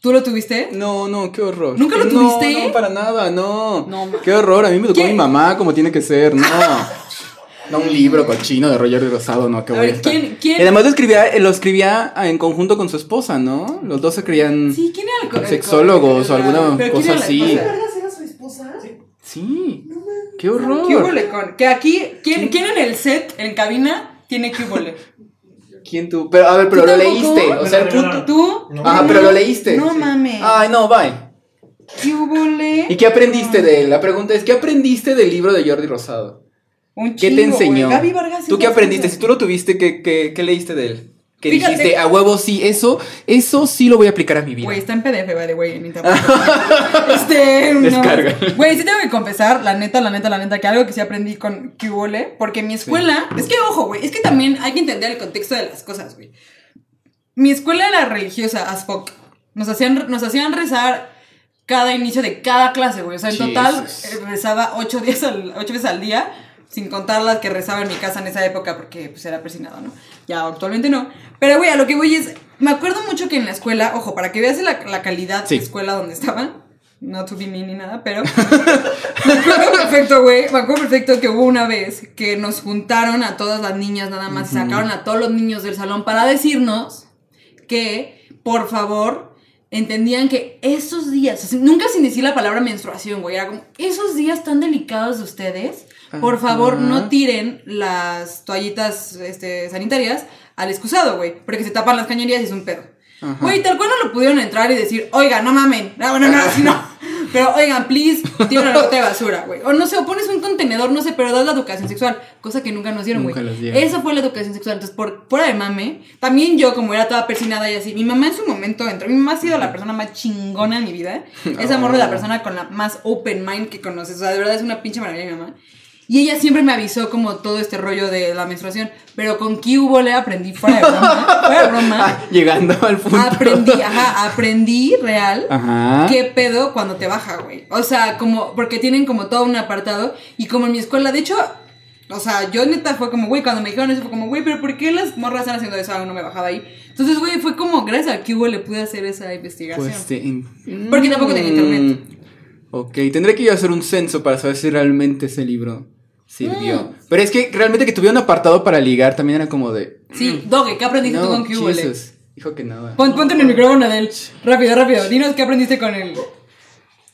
¿Tú lo tuviste? No, no, qué horror. ¿Nunca lo No, tuviste? No, para nada, no. No, qué horror, a mí me tocó ¿Quién? mi mamá como tiene que ser, no. *laughs* No un libro cochino de Roger Rosado, no, que A voy a ver. ¿quién- quién? Y además lo escribía, eh, lo escribía en conjunto con su esposa, ¿no? Los dos se creían Sí, ¿quién era el co- el sexólogos o alguna pero quién cosa era la así. ¿Verdad era su esposa? Sí. Qué horror. ¿Qué hubo con? Que aquí, ¿quién, ¿quién en el set, en cabina, tiene que hubo *laughs* ¿Quién tú? Pero a ver, pero ¿Tú lo tampoco? leíste, o sea, el punto. ¿Tú? No. Ajá, pero lo leíste. No mames. Ay, no, bye. ¿Qué hubo ¿Y qué aprendiste de él? La pregunta es, ¿qué aprendiste del libro de Jordi Rosado? Un ¿Qué te chingo, enseñó? Gaby Vargas ¿Tú qué aprendiste? Si tú lo tuviste, ¿qué, qué, qué leíste de él? Que Fíjate- dijiste, a huevo sí, eso, eso sí lo voy a aplicar a mi vida. Güey, está en PDF, by the way, en internet. *laughs* este, no. Descarga. Güey, sí tengo que confesar, la neta, la neta, la neta, que algo que sí aprendí con Cubole, porque mi escuela, es que ojo, güey, es que también hay que entender el contexto de las cosas, güey. Mi escuela era religiosa as fuck. Nos hacían, nos hacían rezar cada inicio de cada clase, güey. O sea, en total Jesus. eh, rezaba ocho, días al, ocho veces al día, sin contar las que rezaba en mi casa en esa época, porque pues era persinado, ¿no? Ya actualmente no. Pero, güey, a lo que voy es, me acuerdo mucho que en la escuela, ojo, para que veas la, la calidad Sí. de escuela donde estaba, no to be mean ni nada, pero *laughs* me acuerdo perfecto, güey, me acuerdo perfecto que hubo una vez que nos juntaron a todas las niñas nada más, sacaron a todos los niños del salón para decirnos que, por favor, entendían que esos días, nunca sin decir la palabra menstruación, güey, era como, esos días tan delicados de ustedes, por favor, Ajá. no tiren las toallitas este, sanitarias al excusado, güey, porque se tapan las cañerías y es un pedo. Güey, tal cual no lo pudieron entrar y decir, oigan, no mamen, no, bueno, no, así no. *laughs* Pero, oigan, please, tiren una bote de basura, güey. O no sé, o pones un contenedor, no sé, pero das la educación sexual, cosa que nunca nos dieron, güey. Eso fue la educación sexual. Entonces, por fuera de mame, también yo, como era toda persinada y así, mi mamá en su momento entró. Mi mamá ha sido la persona más chingona en mi vida. *laughs* Esa Oh. morra es la persona con la más open mind que conoces. O sea, de verdad es una pinche maravilla mi mamá. Y ella siempre me avisó como todo este rollo de la menstruación. Pero con Cubo le aprendí fuera de broma. *laughs* fuera de broma. Ah, llegando al punto. Aprendí, ajá, aprendí real. Ajá. ¿Qué pedo cuando te baja, güey? O sea, como, porque tienen como todo un apartado. Y como en mi escuela, de hecho, o sea, yo neta fue como, güey, cuando me dijeron eso fue como, güey, pero ¿por qué las morras están haciendo eso? Ah, no me bajaba ahí. Entonces, güey, fue como, gracias a hubo le pude hacer esa investigación. Pues, te- Porque tampoco tenía internet. Mm, Ok, tendré que yo hacer un censo para saber si realmente ese libro sirvió. Mm. Pero es que realmente que tuviera un apartado para ligar también era como de. sí, Doge, ¿qué aprendiste tú con Cubo? Jesus. Dijo que nada. Pon, ponte en el micrófono, Adel. Rápido, rápido. Dinos qué aprendiste con él.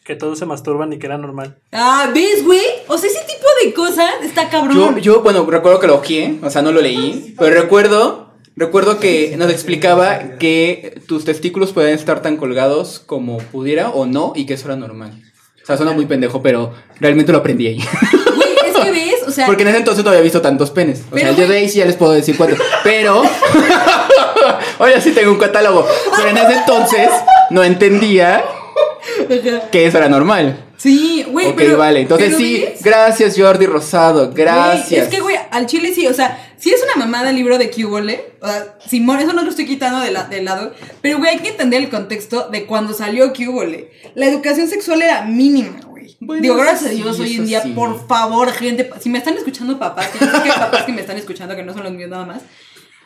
Que todos se masturban y que era normal. Ah, ¿ves, güey? O sea, ese tipo de cosas está cabrón. Yo, yo, bueno, recuerdo que lo ojeé, o sea, no lo leí, pero recuerdo, recuerdo que nos explicaba que tus testículos pueden estar tan colgados como pudiera o no, y que eso era normal. O sea, suena muy pendejo, pero realmente lo aprendí ahí. Güey, es que ves, o sea. Porque en ese entonces no había visto tantos penes. O sea, yo de ahí sí ya les puedo decir cuántos. Pero. *laughs* Oye, sí tengo un catálogo. Pero en ese entonces no entendía que eso era normal. Sí, güey, ok, pero. vale. Entonces pero sí, ¿ves? gracias Jordi Rosado. Gracias. Güey, es que, güey, al chile sí, o sea, sí es una mamada el libro de Cubole. O sea, Simón, eso no lo estoy quitando de, la, de lado. Pero, güey, hay que entender el contexto de cuando salió Cubole. La educación sexual era mínima, güey. Bueno, Digo, gracias a Dios, hoy en día, sí. por favor, gente, si me están escuchando papás, que hay papás que me están escuchando, que no son los míos nada más.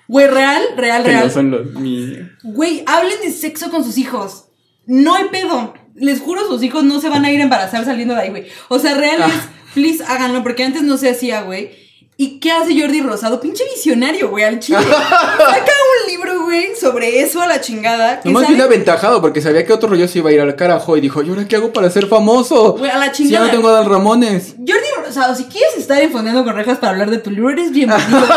Güey, real, real, Que no real. son los míos. Güey, hablen de sexo con sus hijos. No hay pedo. Les juro, sus hijos no se van a ir a embarazar saliendo de ahí, güey. O sea, real es, Ah. please háganlo, porque antes no se hacía, güey. ¿Y qué hace Jordi Rosado? Pinche visionario, güey, al chile. Saca un libro, güey, sobre eso a la chingada. que Nomás bien aventajado porque sabía que otro rollo se iba a ir al carajo y dijo, ¿y ahora qué hago para ser famoso? Güey, a la Si ya chingada. no tengo a Dan Ramones. Jordi Rosado, si quieres estar enfondeando con rejas para hablar de tu libro, eres bienvenido, güey.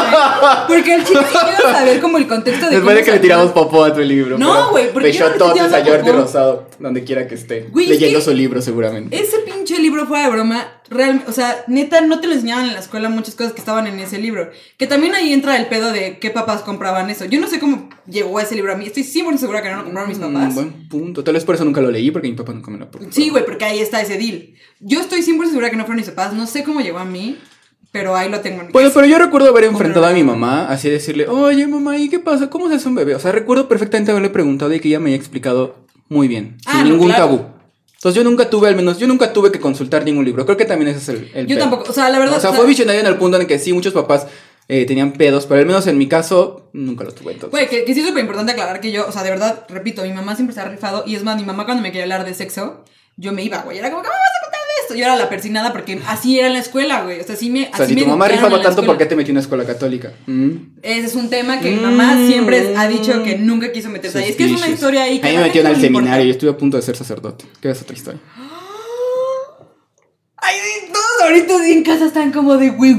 Porque al chile sí quiero saber como el contexto de *laughs* Después de que le tiramos popó a tu libro. No, güey, porque Besototes a Jordi. Rosado, donde quiera que esté. Güey, es leyendo que- su libro seguramente. Ese pinche libro fuera de broma, realmente, o sea, neta, no te lo enseñaban en la escuela muchas cosas que estaban en ese libro. Que también ahí entra el pedo de qué papás compraban eso. Yo no sé cómo llegó ese libro a mí. Estoy 100% segura que no lo compraron mis Mm, papás. buen punto. Tal vez por eso nunca lo leí porque mi papá nunca me lo compró. Sí, güey, porque ahí está ese deal. Yo estoy 100% segura que no fueron mis papás. No sé cómo llegó a mí, pero ahí lo tengo en Bueno, pero yo recuerdo haber enfrentado a mi mamá, así decirle, oye mamá, ¿y qué pasa? ¿Cómo se hace un bebé? O sea, recuerdo perfectamente haberle preguntado y que ella me haya explicado muy bien, Ah, sin no, ningún claro. tabú. Entonces yo nunca tuve, al menos, yo nunca tuve que consultar ningún libro. Creo que también ese es el, el Yo pedo. tampoco, o sea, la verdad. O sea, o fue visionario en el punto en el que sí, muchos papás eh, tenían pedos, pero al menos en mi caso, nunca lo tuve entonces. Güey, que, que sí es súper importante aclarar que yo, o sea, de verdad, repito, mi mamá siempre se ha rifado. Y es más, mi mamá cuando me quería hablar de sexo, yo me iba, güey. Era como, ¿cómo vas a contar esto? Yo era la persinada porque así era en la escuela, güey. O sea, así me. o sea, así si me tu mamá en rifaba tanto, ¿por qué te metió en una escuela católica? Mm. Ese es un tema que mi mamá Mm. siempre ha dicho que nunca quiso meterse ahí. Es que es una historia ahí que. A mí me la metieron al gente no le seminario y importa. estuve a punto de ser sacerdote. ¿Qué es otra historia? *gasps* Ay, todos ahorita en casa están como de, güey.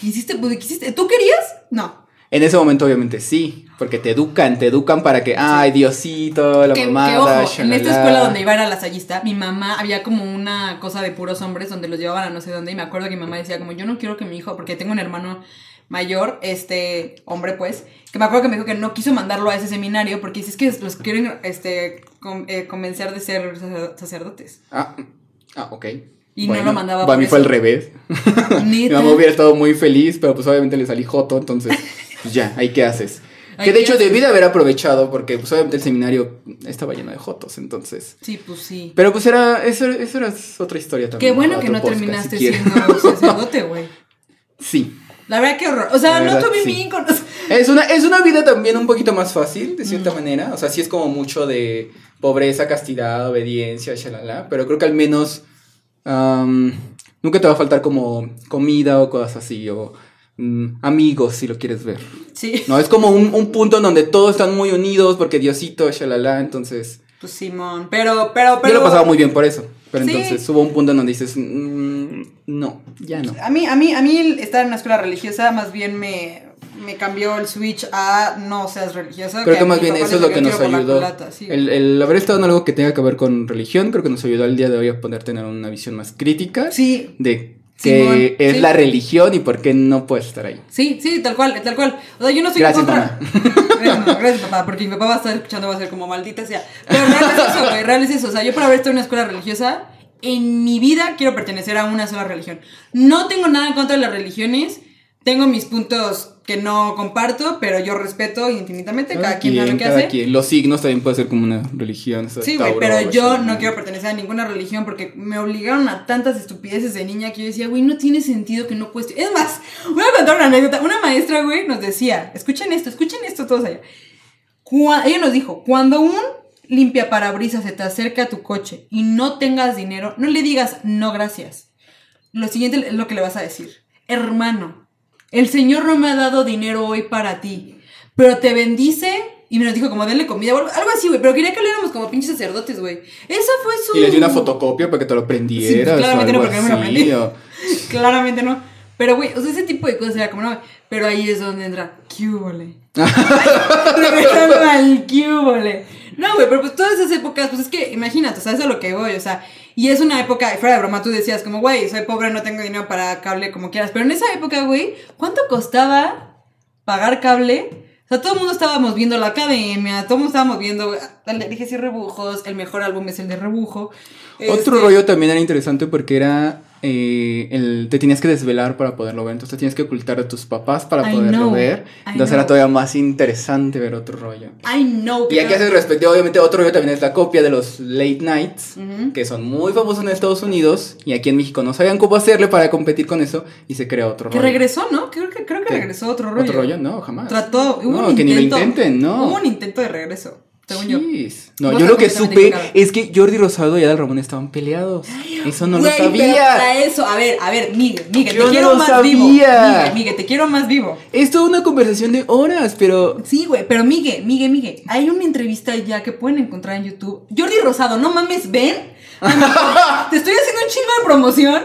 ¿Qué hiciste? Pues, ¿Qué hiciste? ¿Tú querías? No. En ese momento, obviamente, sí, porque te educan, te educan para que, ay, Diosito, la Que, que, ojo, en esta escuela donde iba era lasallista, mi mamá había como una cosa de puros hombres donde los llevaban a no sé dónde y me acuerdo que mi mamá decía como yo no quiero que mi hijo, porque tengo un hermano mayor, este hombre pues, que me acuerdo que me dijo que no quiso mandarlo a ese seminario porque dice es que los quieren este con- eh, convencer de ser sacer- sacerdotes. Ah, ah, ok. Y no lo mandaba Para mí fue eso. al revés. *laughs* Mi mamá hubiera estado muy feliz, pero pues obviamente le salí joto, entonces, *laughs* pues ya, ahí qué haces. Que de qué hecho debí de haber aprovechado, porque pues obviamente el seminario estaba lleno de jotos, entonces. Sí, pues sí. Pero pues era, eso, eso era otra historia también. Qué bueno que no podcast, terminaste si siendo sacerdote, güey. *laughs* Sí. La verdad que horror. O sea, no tuve sí. bien con *laughs* Es una, es una vida también un poquito más fácil, de Mm. cierta manera. O sea, sí es como mucho de pobreza, castidad, obediencia, shalala. Pero creo que al menos nunca te va a faltar como comida o cosas así. O amigos, si lo quieres ver. Sí. No, es como un, un punto en donde todos están muy unidos porque Diosito, shalala. Entonces, Pues Simón, pero pero pero yo lo pasaba muy bien por eso. Pero Sí. entonces hubo un punto en donde dices, mm, no, ya no. A mí, a mí, a mí estar en una escuela religiosa más bien me, me cambió el switch a no seas religiosa. Creo que más bien eso es lo que nos ayudó. culata, sí. El, el haber estado en algo que tenga que ver con religión, creo que nos ayudó al día de hoy a poder tener una visión más crítica Sí, de que Simón, es sí. la religión y por qué no puedes estar ahí. sí, sí, tal cual, tal cual. O sea, yo no estoy Gracias, en contra. *laughs* Gracias, mamá, gracias, papá, porque mi papá va a estar escuchando, va a ser como maldita sea. Pero real es eso, güey, real es eso. O sea, yo por haber estado en una escuela religiosa, en mi vida quiero pertenecer a una sola religión. No tengo nada en contra de las religiones. Tengo mis puntos que no comparto, pero yo respeto infinitamente cada, quien lo que cada hace. quien. Los signos también puede ser como una religión. Sí, güey, pero yo no quiero pertenecer a ninguna religión porque me obligaron a tantas estupideces de niña que yo decía, güey, no tiene sentido que no cueste. Es más, voy a contar una anécdota. Una maestra, güey, nos decía, escuchen esto, escuchen esto todos allá. Ella nos dijo, cuando un limpia parabrisas se te acerca a tu coche y no tengas dinero, no le digas no gracias. Lo siguiente es lo que le vas a decir. Hermano, el Señor no me ha dado dinero hoy para ti, pero te bendice y me nos dijo como denle comida algo, así, güey. Pero quería que le éramos como pinches sacerdotes, güey. Esa fue su... Y les di una fotocopia para que te lo prendieras. Sí, claramente o no, porque no me lo o- *laughs* Claramente no. Pero, güey, o sea, ese tipo de cosas era como, no, pero ahí es donde entra, cúbole. *laughs* Regresando al cúbole. No, güey, pero pues todas esas épocas, pues es que, imagínate, o sea, eso es a lo que voy, o sea, y es una época, y fuera de broma, tú decías como, güey, soy pobre, no tengo dinero para cable, como quieras, pero en esa época, güey, ¿cuánto costaba pagar cable? O sea, todo el mundo estábamos viendo la academia, todo el mundo estábamos viendo alergias y rebujos, el mejor álbum es el de rebujo. Otro Este, rollo también era interesante porque era eh, el, te tenías que desvelar para poderlo ver, entonces te tienes que ocultar de tus papás para I poderlo know, ver. Entonces era todavía más interesante ver otro rollo. I know. Y aquí hace respecto, obviamente otro rollo también es la copia de los late nights, que son muy famosos en Estados Unidos y aquí en México no sabían cómo hacerle para competir con eso y se creó otro Que rollo. regresó, ¿no? Creo que, creo que ¿Qué? regresó otro rollo. ¿Otro rollo? No, jamás. Trató, hubo No, un que ni lo intenten, no. Hubo un intento de regreso, según yo. Jeez. No, yo lo que supe es que Jordi Rosado y Adal Ramón estaban peleados. *gasps* Eso no Güey, lo sabía. para eso, a ver, a ver, Miguel, Miguel, Yo te no quiero lo más sabía. vivo. Miguel, Miguel, te quiero más vivo. Es toda una conversación de horas, pero Sí, güey, pero Miguel, Miguel, Miguel, hay una entrevista ya que pueden encontrar en YouTube. Jordi Rosado, no mames, ven. *laughs* Te estoy haciendo un chingo de promoción.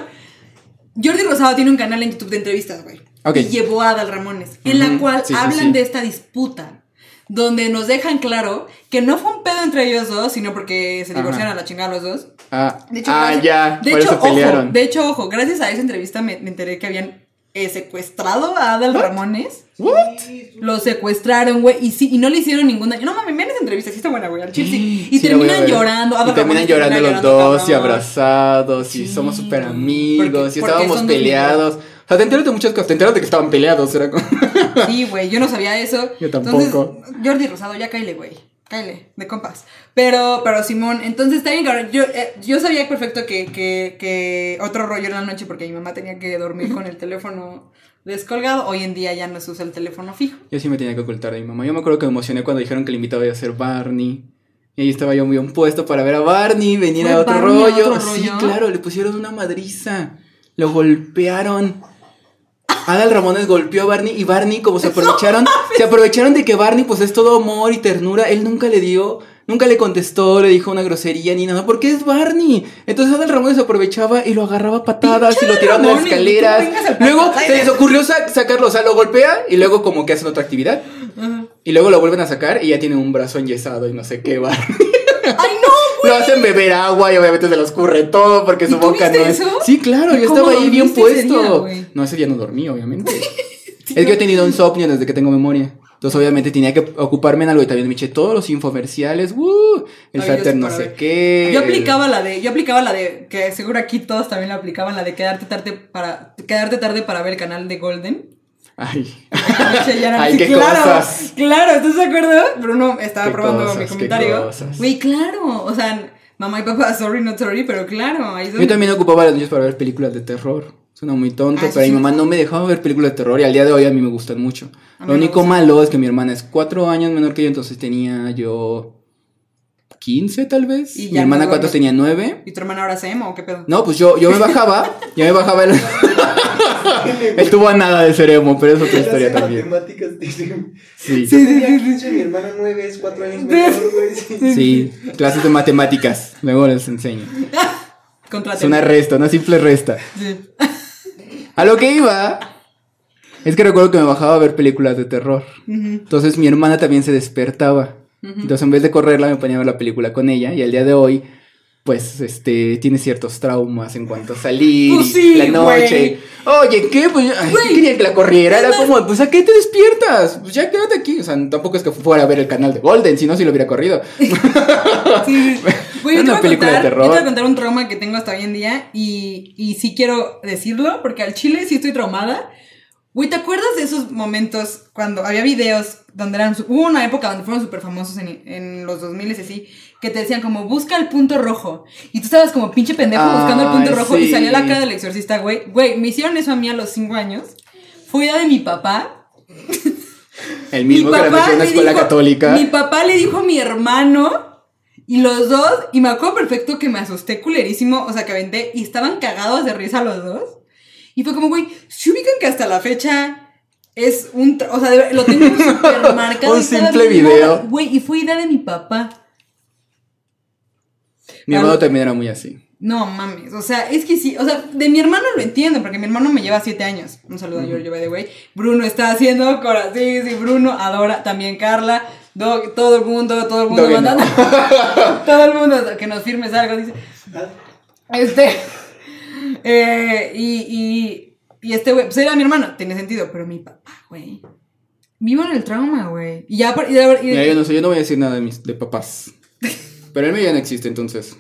Jordi Rosado tiene un canal en YouTube de entrevistas, güey. Ok. Y llevó a Adal Ramones, en la cual sí, sí, hablan sí. de esta disputa. Donde nos dejan claro que no fue un pedo entre ellos dos, sino porque se Ajá. divorciaron a la chingada los dos. ah, De hecho, ah gracias- ya, de por hecho, eso pelearon. Ojo, de hecho, ojo, gracias a esa entrevista me, me enteré que habían eh, secuestrado a Adal Ramones. What? Lo secuestraron, güey, y sí, y no le hicieron ningún daño. No mames, vean esa entrevista, sí está buena, güey, al chile sí. Y Sí, terminan llorando. Adal Y terminan Ramones llorando termina los dos y abrazados y Sí, somos súper porque- amigos y estábamos peleados. O sea, te enteras de muchas cosas. Te enteras de que estaban peleados. Era como... Sí, güey, yo no sabía eso. *laughs* Yo tampoco. Entonces, Jordi Rosado, ya cáile, güey. Cáile, de compas. Pero, pero Simón, entonces está bien, cabrón. Yo, eh, yo sabía perfecto que, que, que otro rollo en la noche porque mi mamá tenía que dormir con el *laughs* teléfono descolgado. Hoy en día ya no se usa el teléfono fijo. Yo sí me tenía que ocultar de mi mamá. Yo me acuerdo que me emocioné cuando dijeron que el invitado iba a ser Barney. Y ahí estaba yo muy puesto para ver a Barney, venir ¿Fue a otro Barney a rollo. otro Sí, rollo? claro, le pusieron una madriza. Lo golpearon. Adal Ramones golpeó a Barney y Barney como se *laughs* aprovecharon, se aprovecharon de que Barney pues es todo amor y ternura, él nunca le dio Nunca le contestó, le dijo una grosería ni nada, porque es Barney. Entonces Adal Ramones aprovechaba y lo agarraba a patadas y lo tiraba de las escaleras. Luego se les ocurrió sa- sacarlo, o sea, lo golpea y luego como que hacen otra actividad. Y luego lo vuelven a sacar y ya tiene un brazo enyesado y no sé qué, Barney. ¡Ay, no! Lo hacen beber agua y obviamente se lo escurre todo porque ¿Y su boca no es. eso? Sí, claro, ¿Y yo estaba ahí bien dormiste ese día, puesto. no, ese día no dormí, obviamente. *laughs* es que yo he tenido insomnio desde que tengo memoria. Entonces, obviamente, tenía que ocuparme en algo y también me eché todos los infomerciales. ¡uh! el Dios, no sé qué. Yo aplicaba la de, yo aplicaba la de, que seguro aquí todos también la aplicaban, la de quedarte tarde para, quedarte tarde para ver el canal de Golden. Ay. Ay, qué claro, cosas. Claro, ¿estás de acuerdo? Bruno estaba probando cosas, mi comentario. Güey, claro. O sea, mamá y papá, sorry, not sorry, pero claro. Ahí es Yo también ocupaba las noches para ver películas de terror. Suena muy tonto, Ah, sí, pero mi sí. mamá no me dejaba ver películas de terror y al día de hoy a mí me gustan mucho. Lo único malo es que mi hermana es cuatro años menor que yo, entonces tenía yo 15 tal vez. Y mi hermana duerme. tenía nueve. ¿Y tu hermana ahora se emo o qué pedo? No, pues yo, yo me bajaba, yo me bajaba el... *laughs* Estuvo a nada de ser emo, pero es otra historia también. matemáticas dicen. Sí, Sí, tenía 15, mi hermana 9 es 4 años menor, güey. sí. sí, clases de matemáticas, luego les enseño. *laughs* Contrate. Es una resta, una simple resta. Sí. A lo que iba es que recuerdo que me bajaba a ver películas de terror. Entonces mi hermana también se despertaba. Entonces en vez de correrla me ponía a ver la película con ella y al día de hoy pues este tiene ciertos traumas en cuanto a salir Pues sí, la noche. Oye, ¿qué? Pues ay, Güey. ¿qué querían que la corriera? Era como, pues ¿a qué te despiertas? Pues ya quédate aquí. O sea, tampoco es que fuera a ver el canal de Golden, si no si lo hubiera corrido. *laughs* Sí. *laughs* Te una película de contar, terror. Yo te voy a contar un trauma que tengo hasta hoy en día y, y sí quiero decirlo porque al chile sí estoy traumada. Güey, ¿te acuerdas de esos momentos cuando había videos donde eran... Hubo una época donde fueron súper famosos en, en los 2000 y así, que te decían como, busca el punto rojo. Y tú estabas como pinche pendejo buscando el punto rojo y salía la cara del exorcista, güey. Güey, me hicieron eso a mí a los 5 años. Fue idea de mi papá. El mismo Mi que la metió en le escuela dijo- católica. Mi papá le dijo a mi hermano y los dos, y me acuerdo perfecto que me asusté culerísimo, o sea, que aventé y estaban cagados de risa los dos. Y fue como, güey, se ubican que hasta la fecha es un, o sea, lo tengo *laughs* súper marcado. Un simple video. Güey, y fue idea de mi papá. Mi hermano también era muy así. No mames, o sea, es que sí, o sea, de mi hermano lo entiendo, porque mi hermano me lleva siete años. Un saludo a Giorgio, by the way. Bruno está haciendo corazón, sí, sí, Bruno adora, también Carla, Dog, todo el mundo, todo el mundo no. mandando, *laughs* todo el mundo que nos firmes algo, dice. Este, eh, y, y, y este güey, pues era mi hermano, tiene sentido, pero mi papá, güey, vivo en el trauma, güey. Y ya, por- y, Mira, yo no sé, yo no voy a decir nada de mis de papás. *laughs* Pero mío ya no existe, entonces.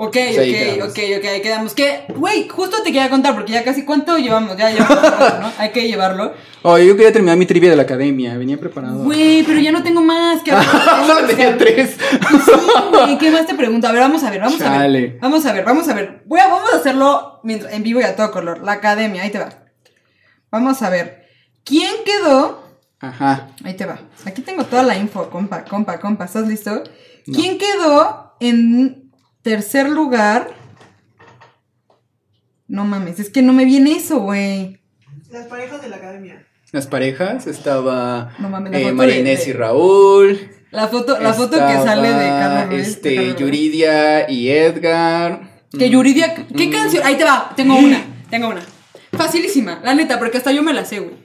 Ok, Pues ok, ok, ok, ahí quedamos. Que, güey, justo te quería contar, porque ya casi, ¿cuánto llevamos? Ya llevamos, rato, ¿no? Hay que llevarlo. Oye, yo quería terminar mi trivia de la academia, venía preparado. Güey, pero ya no tengo más que *laughs* Solo tenía tres. Sí, güey, ¿qué más te pregunto? A ver, vamos a ver, vamos a ver. Vamos a ver, vamos a ver. Voy a, vamos a hacerlo mientras, en vivo y a todo color. La academia, ahí te va. Vamos a ver. ¿Quién quedó? Ajá. Ahí te va. Aquí tengo toda la info, compa, compa, compa. ¿Estás listo? ¿Quién quedó en tercer lugar? No mames, es que no me viene eso, güey. Las parejas de la academia. Las parejas estaba No mames, la eh, María de- Inés de- y Raúl. La foto, la foto que sale de Ruiz. de Este, Carlos Ruiz. Yuridia y Edgar. Que Yuridia, ¿qué Mm. canción? Ahí te va, tengo una, tengo una. Facilísima, la neta, porque hasta yo me la sé, güey.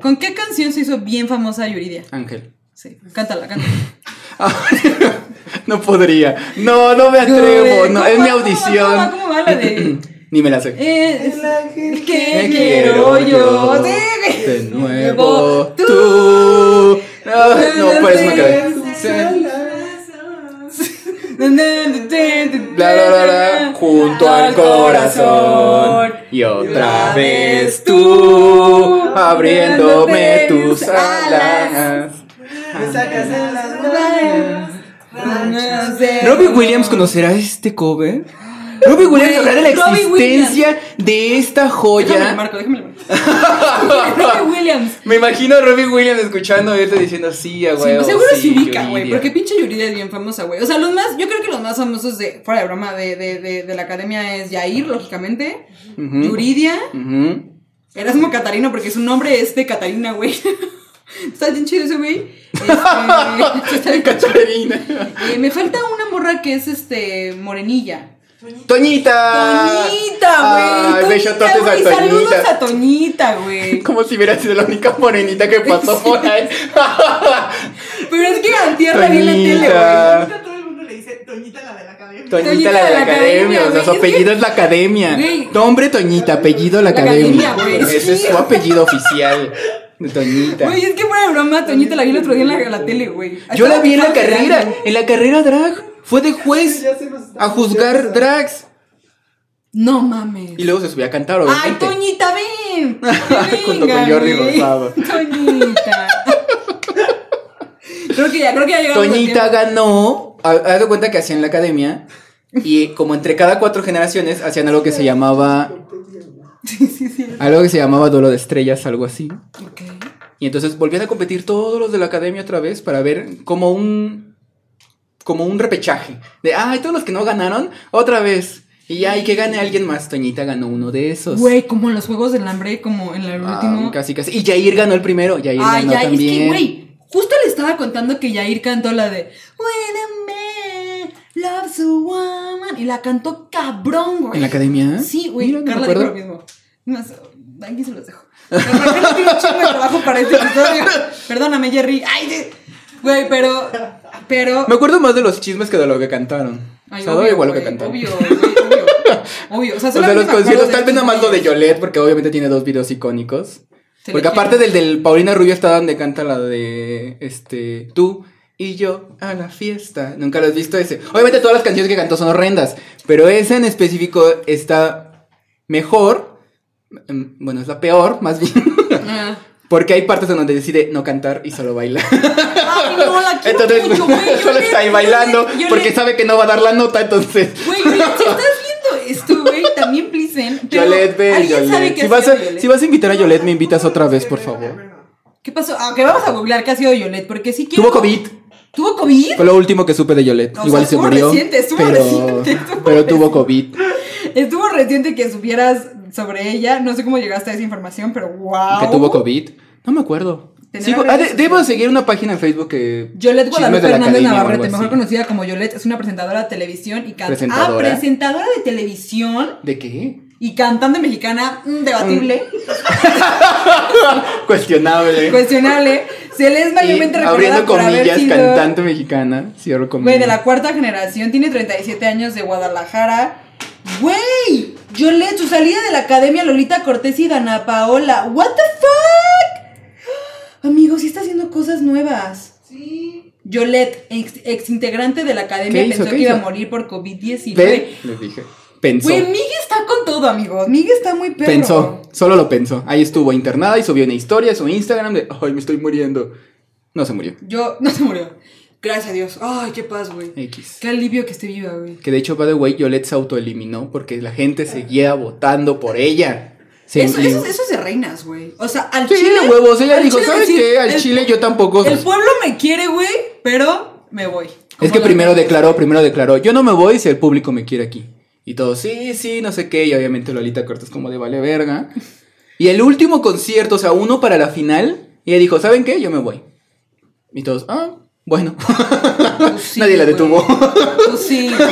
¿Con qué canción se hizo bien famosa Yuridia? Ángel. Sí, cántala, cántala. *laughs* *laughs* no podría. No, no me atrevo. No, ¿Cómo es mi audición. ¿Cómo va? ¿Cómo va la de...? *clears throat* Ni me la sé. Es El ángel que Me quiero yo. Güey. De nuevo tú. No, no, por eso me quedé. *laughs* Bla, bla, bla, bla, junto al corazón. Y otra vez tú, abriéndome tus alas. Me sacas de las ¿Robbie Williams conocerá este cover? ¿Robbie Williams Güey, sabrá de la Robbie existencia de esta Déjame joya? marco, déjame marco. *laughs* Robbie Williams. Me imagino a Robbie Williams escuchando esto diciendo sí, a Sí, seguro sí, se ubica, güey, Yuridia". porque pinche Yuridia es bien famosa, güey. O sea, los más, yo creo que los más famosos de, fuera de broma, de, de, de, de la academia es Yair, lógicamente. Yuridia. Ujú. Erasmo Catarino, porque su nombre es de Catarina, güey. *laughs* Está bien chido ese güey. *laughs* Este, *laughs* bien. Eh, me falta una morra que es este morenilla. Toñita. Toñita, güey. Ay, Toñita, güey, Saludos Toñita. a Toñita, güey. Como si hubiera sido la única morenita que pasó por ahí. *laughs* Pero es que antier la vi en la tele, güey. Todo el mundo le dice Toñita la de la academia. Toñita la de la academia, o sea, su güey, es apellido es la academia. Nombre Toñita, apellido la La academia. academia, güey, Ese es su apellido oficial. De Toñita. Güey, es que fuera broma, Toñita la vi el otro día en la, la tele, güey. Yo la vi en la carrera, en la carrera drag. Fue de juez a juzgar drags. No mames. Y luego se subía a cantar, Ay, obviamente. Toñita, ven. *laughs* Junto con Jordi Rosado. *laughs* Toñita. creo que ya, creo que ya llegamos. Toñita ganó. ha- Haz de cuenta que hacían la academia. Y como entre cada cuatro generaciones hacían algo que se llamaba. *laughs* Sí, sí, sí. Algo que se llamaba duelo de estrellas, algo así. Ok. Y entonces volvían a competir todos los de la academia otra vez para ver como un. como un repechaje. De ay, todos los que no ganaron, otra vez. Y ya, y que gane alguien más. Toñita ganó uno de esos. Güey, como en los juegos del hambre, como en el Ah, último. casi, casi. Y Jair ganó el primero. Jair Ay, ganó ya, es también. que, güey, justo le estaba contando que Yair cantó la de When loves a woman. Y la cantó cabrón, güey. ¿En la academia? Sí, güey. Mira, Carla dijo lo mismo. No sé, aquí se los dejo. Tiene un chingo de trabajo para este episodio. Perdóname, Jerry. Ay, güey, pero. Pero. Me acuerdo más de los chismes que de lo que cantaron. Ay, o sea, da igual lo que cantaron. Obvio, güey, obvio. Obvio. O sea, *laughs* O sea, los conciertos, tal vez nada más lo de. Yolette, porque obviamente tiene dos videos icónicos. Porque aparte del del Paulina Rubio está donde canta la de este tú y yo a la fiesta. Nunca lo has visto ese. Obviamente todas las canciones que cantó son horrendas, pero esa en específico está mejor. mm, Bueno, es la peor, más bien. Ah. *laughs* Porque hay partes en donde decide no cantar y solo baila. *laughs* Ay, no, la Entonces, mucho, güey. *laughs* Yo solo le- está ahí bailando le- porque le- sabe que no va a dar la nota, entonces. Güey, güey, si estás viendo esto, güey, también pero Yolette, ve, ¿alguien sabe Yolette. Si vas, a, Yolette? si vas a invitar a Yolette, me invitas otra vez, por favor. ¿Qué pasó? Aunque vamos a googlear qué ha sido Yolette, porque sí quiero... Tuvo COVID. ¿Tuvo COVID? Fue lo último que supe de Yolette. Igual sea, se murió. reciente, estuvo pero, reciente, estuvo pero tuvo COVID. Estuvo reciente que supieras sobre ella. No sé cómo llegaste a esa información, pero wow. Que tuvo COVID. No me acuerdo. Sigo- ah, de- debo seguir una página en Facebook que. Yolette Guadalupe algo Navarrete, mejor conocida como Yolette, es una presentadora de televisión y cantante. Ah, presentadora de televisión ¿De qué? Y cantante mexicana, mm, debatible, *laughs* Cuestionable. cuestionable. Se le es mayormente recordada abriendo por haber comillas, sido- cantante mexicana. Cierro comillas. Güey, de la cuarta generación, tiene 37 años de Guadalajara. Güey, Yolette, su salida de la academia Lolita Cortés y Dana Paola. ¿What the fuck? *gasps* Amigo, sí está haciendo cosas nuevas. Sí. Yolette, ex, ex integrante de la academia, pensó ¿Qué que iba a morir por COVID-19. Ve, les dije. Pensó. Güey, Miguel está con todo, amigos. Miguel está muy perro. Pensó. Solo lo pensó. Ahí estuvo internada y subió una historia a su Instagram de. Ay, me estoy muriendo. No se murió. Yo, *laughs* no se murió. Gracias a Dios. Ay, qué paz, güey. X. Qué alivio que esté viva, güey. Que de hecho, by the way, Yolette se autoeliminó porque la gente seguía votando por ella. Se Eso, eso, eso es de reinas, güey. O sea, al Sí, chile. de huevos. Ella dijo, chile ¿sabes qué? Al el- chile yo tampoco. El pueblo me quiere, güey, pero me voy. Es que primero declaró, primero declaró, yo no me voy si el público me quiere aquí. Y todos, sí, sí, no sé qué. Y obviamente Lolita Cortés como de vale verga. Y el último concierto, o sea, uno para la final, y ella dijo, ¿saben qué? Yo me voy. Y todos, ah, bueno. Sí, Nadie la detuvo. Pues sí, güey.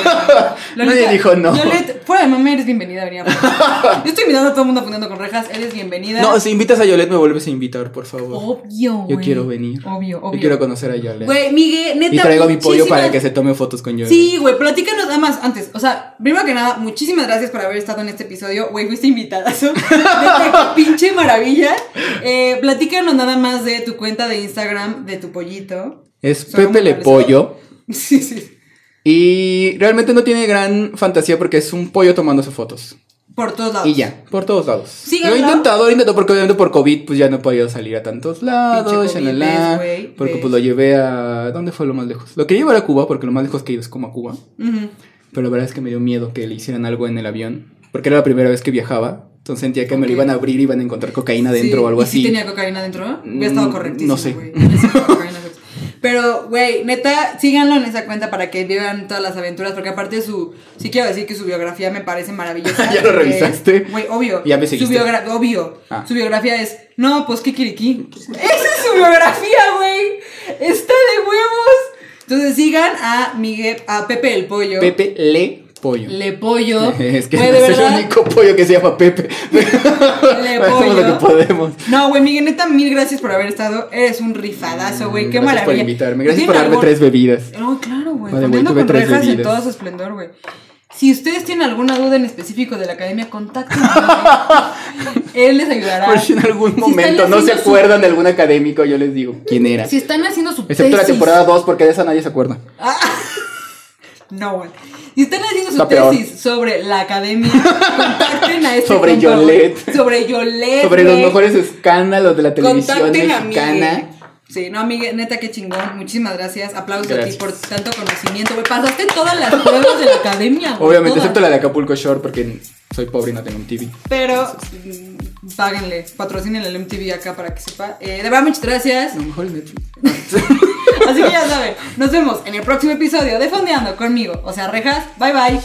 Nadie dijo no. Yolette, fuera de mame, eres bienvenida a venir a- Yo estoy invitando a todo el mundo apuntando con rejas, eres bienvenida. No, si invitas a Yolette, me vuelves a invitar, por favor. Obvio. Yo quiero venir. Obvio, obvio. Yo quiero conocer a Yolette. Güey, Miguel, neta. y traigo a mi pollo para que se tome fotos con Yolette. Sí, güey, platícanos nada más antes. O sea, primero que nada, muchísimas gracias por haber estado en este episodio. Güey, fuiste invitada. *laughs* pinche maravilla. Eh, platícanos nada más de tu cuenta de Instagram, de tu pollito. Es Pepe Le. Pollo. *laughs* Sí, sí. Y realmente no tiene gran fantasía porque es un pollo tomándose fotos. Por todos lados. Y ya, por todos lados. Lo he intentado, lo he intentado porque obviamente por COVID pues ya no he podido salir a tantos lados, COVID, ves, porque ves. pues lo llevé a... ¿Dónde fue lo más lejos? Lo quería llevar a Cuba porque lo más lejos que he ido es como a Cuba. Pero la verdad es que me dio miedo que le hicieran algo en el avión. Porque era la primera vez que viajaba. Entonces sentía que me lo iban a abrir y iban a encontrar cocaína dentro Sí, o algo ¿y si así. tenía cocaína dentro? Hubiera estado Mm, correctísimo. no sé. *laughs* güey. Hubiera sido cocaína dentro. Pero, güey, neta, síganlo en esa cuenta para que vean todas las aventuras. Porque aparte su. Sí quiero decir que su biografía me parece maravillosa. *laughs* ¿Ya lo Eh, revisaste? Güey, obvio. Ya me Su seguiste. biogra- obvio. Ah. Su biografía es. No, pues qué kiriki. Esa es su su biografía, güey. Está de huevos. Entonces sigan a Miguel, a Pepe el Pollo. Pepe Le Pollo. Le Pollo. *laughs* Es que Güey, no soy el único pollo que se llama Pepe. *laughs* Le *laughs* Hacemos lo que Pollo. podemos. No, güey, Miguel, neta, mil gracias por haber estado. Eres un rifadazo, güey. Qué Mm, Gracias por maravilla. invitarme. Gracias por ¿Tienen darme algún- tres bebidas. No, claro, güey. Vale, güey, tuve con tres rejas en bebidas. todo su esplendor, güey. Si ustedes tienen alguna duda en específico de la academia, contáctenme. Él les ayudará. Por si en algún Si momento están no se haciendo su- acuerdan de algún académico, yo les digo quién era. Si están haciendo su Excepto la tesis- temporada 2, porque de esa nadie se acuerda. No, güey. Si están haciendo su peor. tesis sobre la academia, *laughs* contacten a este Sobre güey. Yolette. Sobre Yolette. Sobre los mejores escándalos de la televisión Contacten a. Miguel. Sí, no, Miguel, neta, qué chingón. Muchísimas gracias. Aplausos a ti por tanto conocimiento, güey. Pasaste todas las pruebas de la academia, güey. Obviamente, todas. excepto la de Acapulco Shore, porque soy pobre y no tengo un TV. Pero, mm, páguenle, patrocinen el MTV acá para que sepa. Eh, de verdad, muchas gracias. Lo mejor el Netflix. *laughs* Así que ya saben, nos vemos en el próximo episodio de Fondeando conmigo. O sea, rejas, bye bye.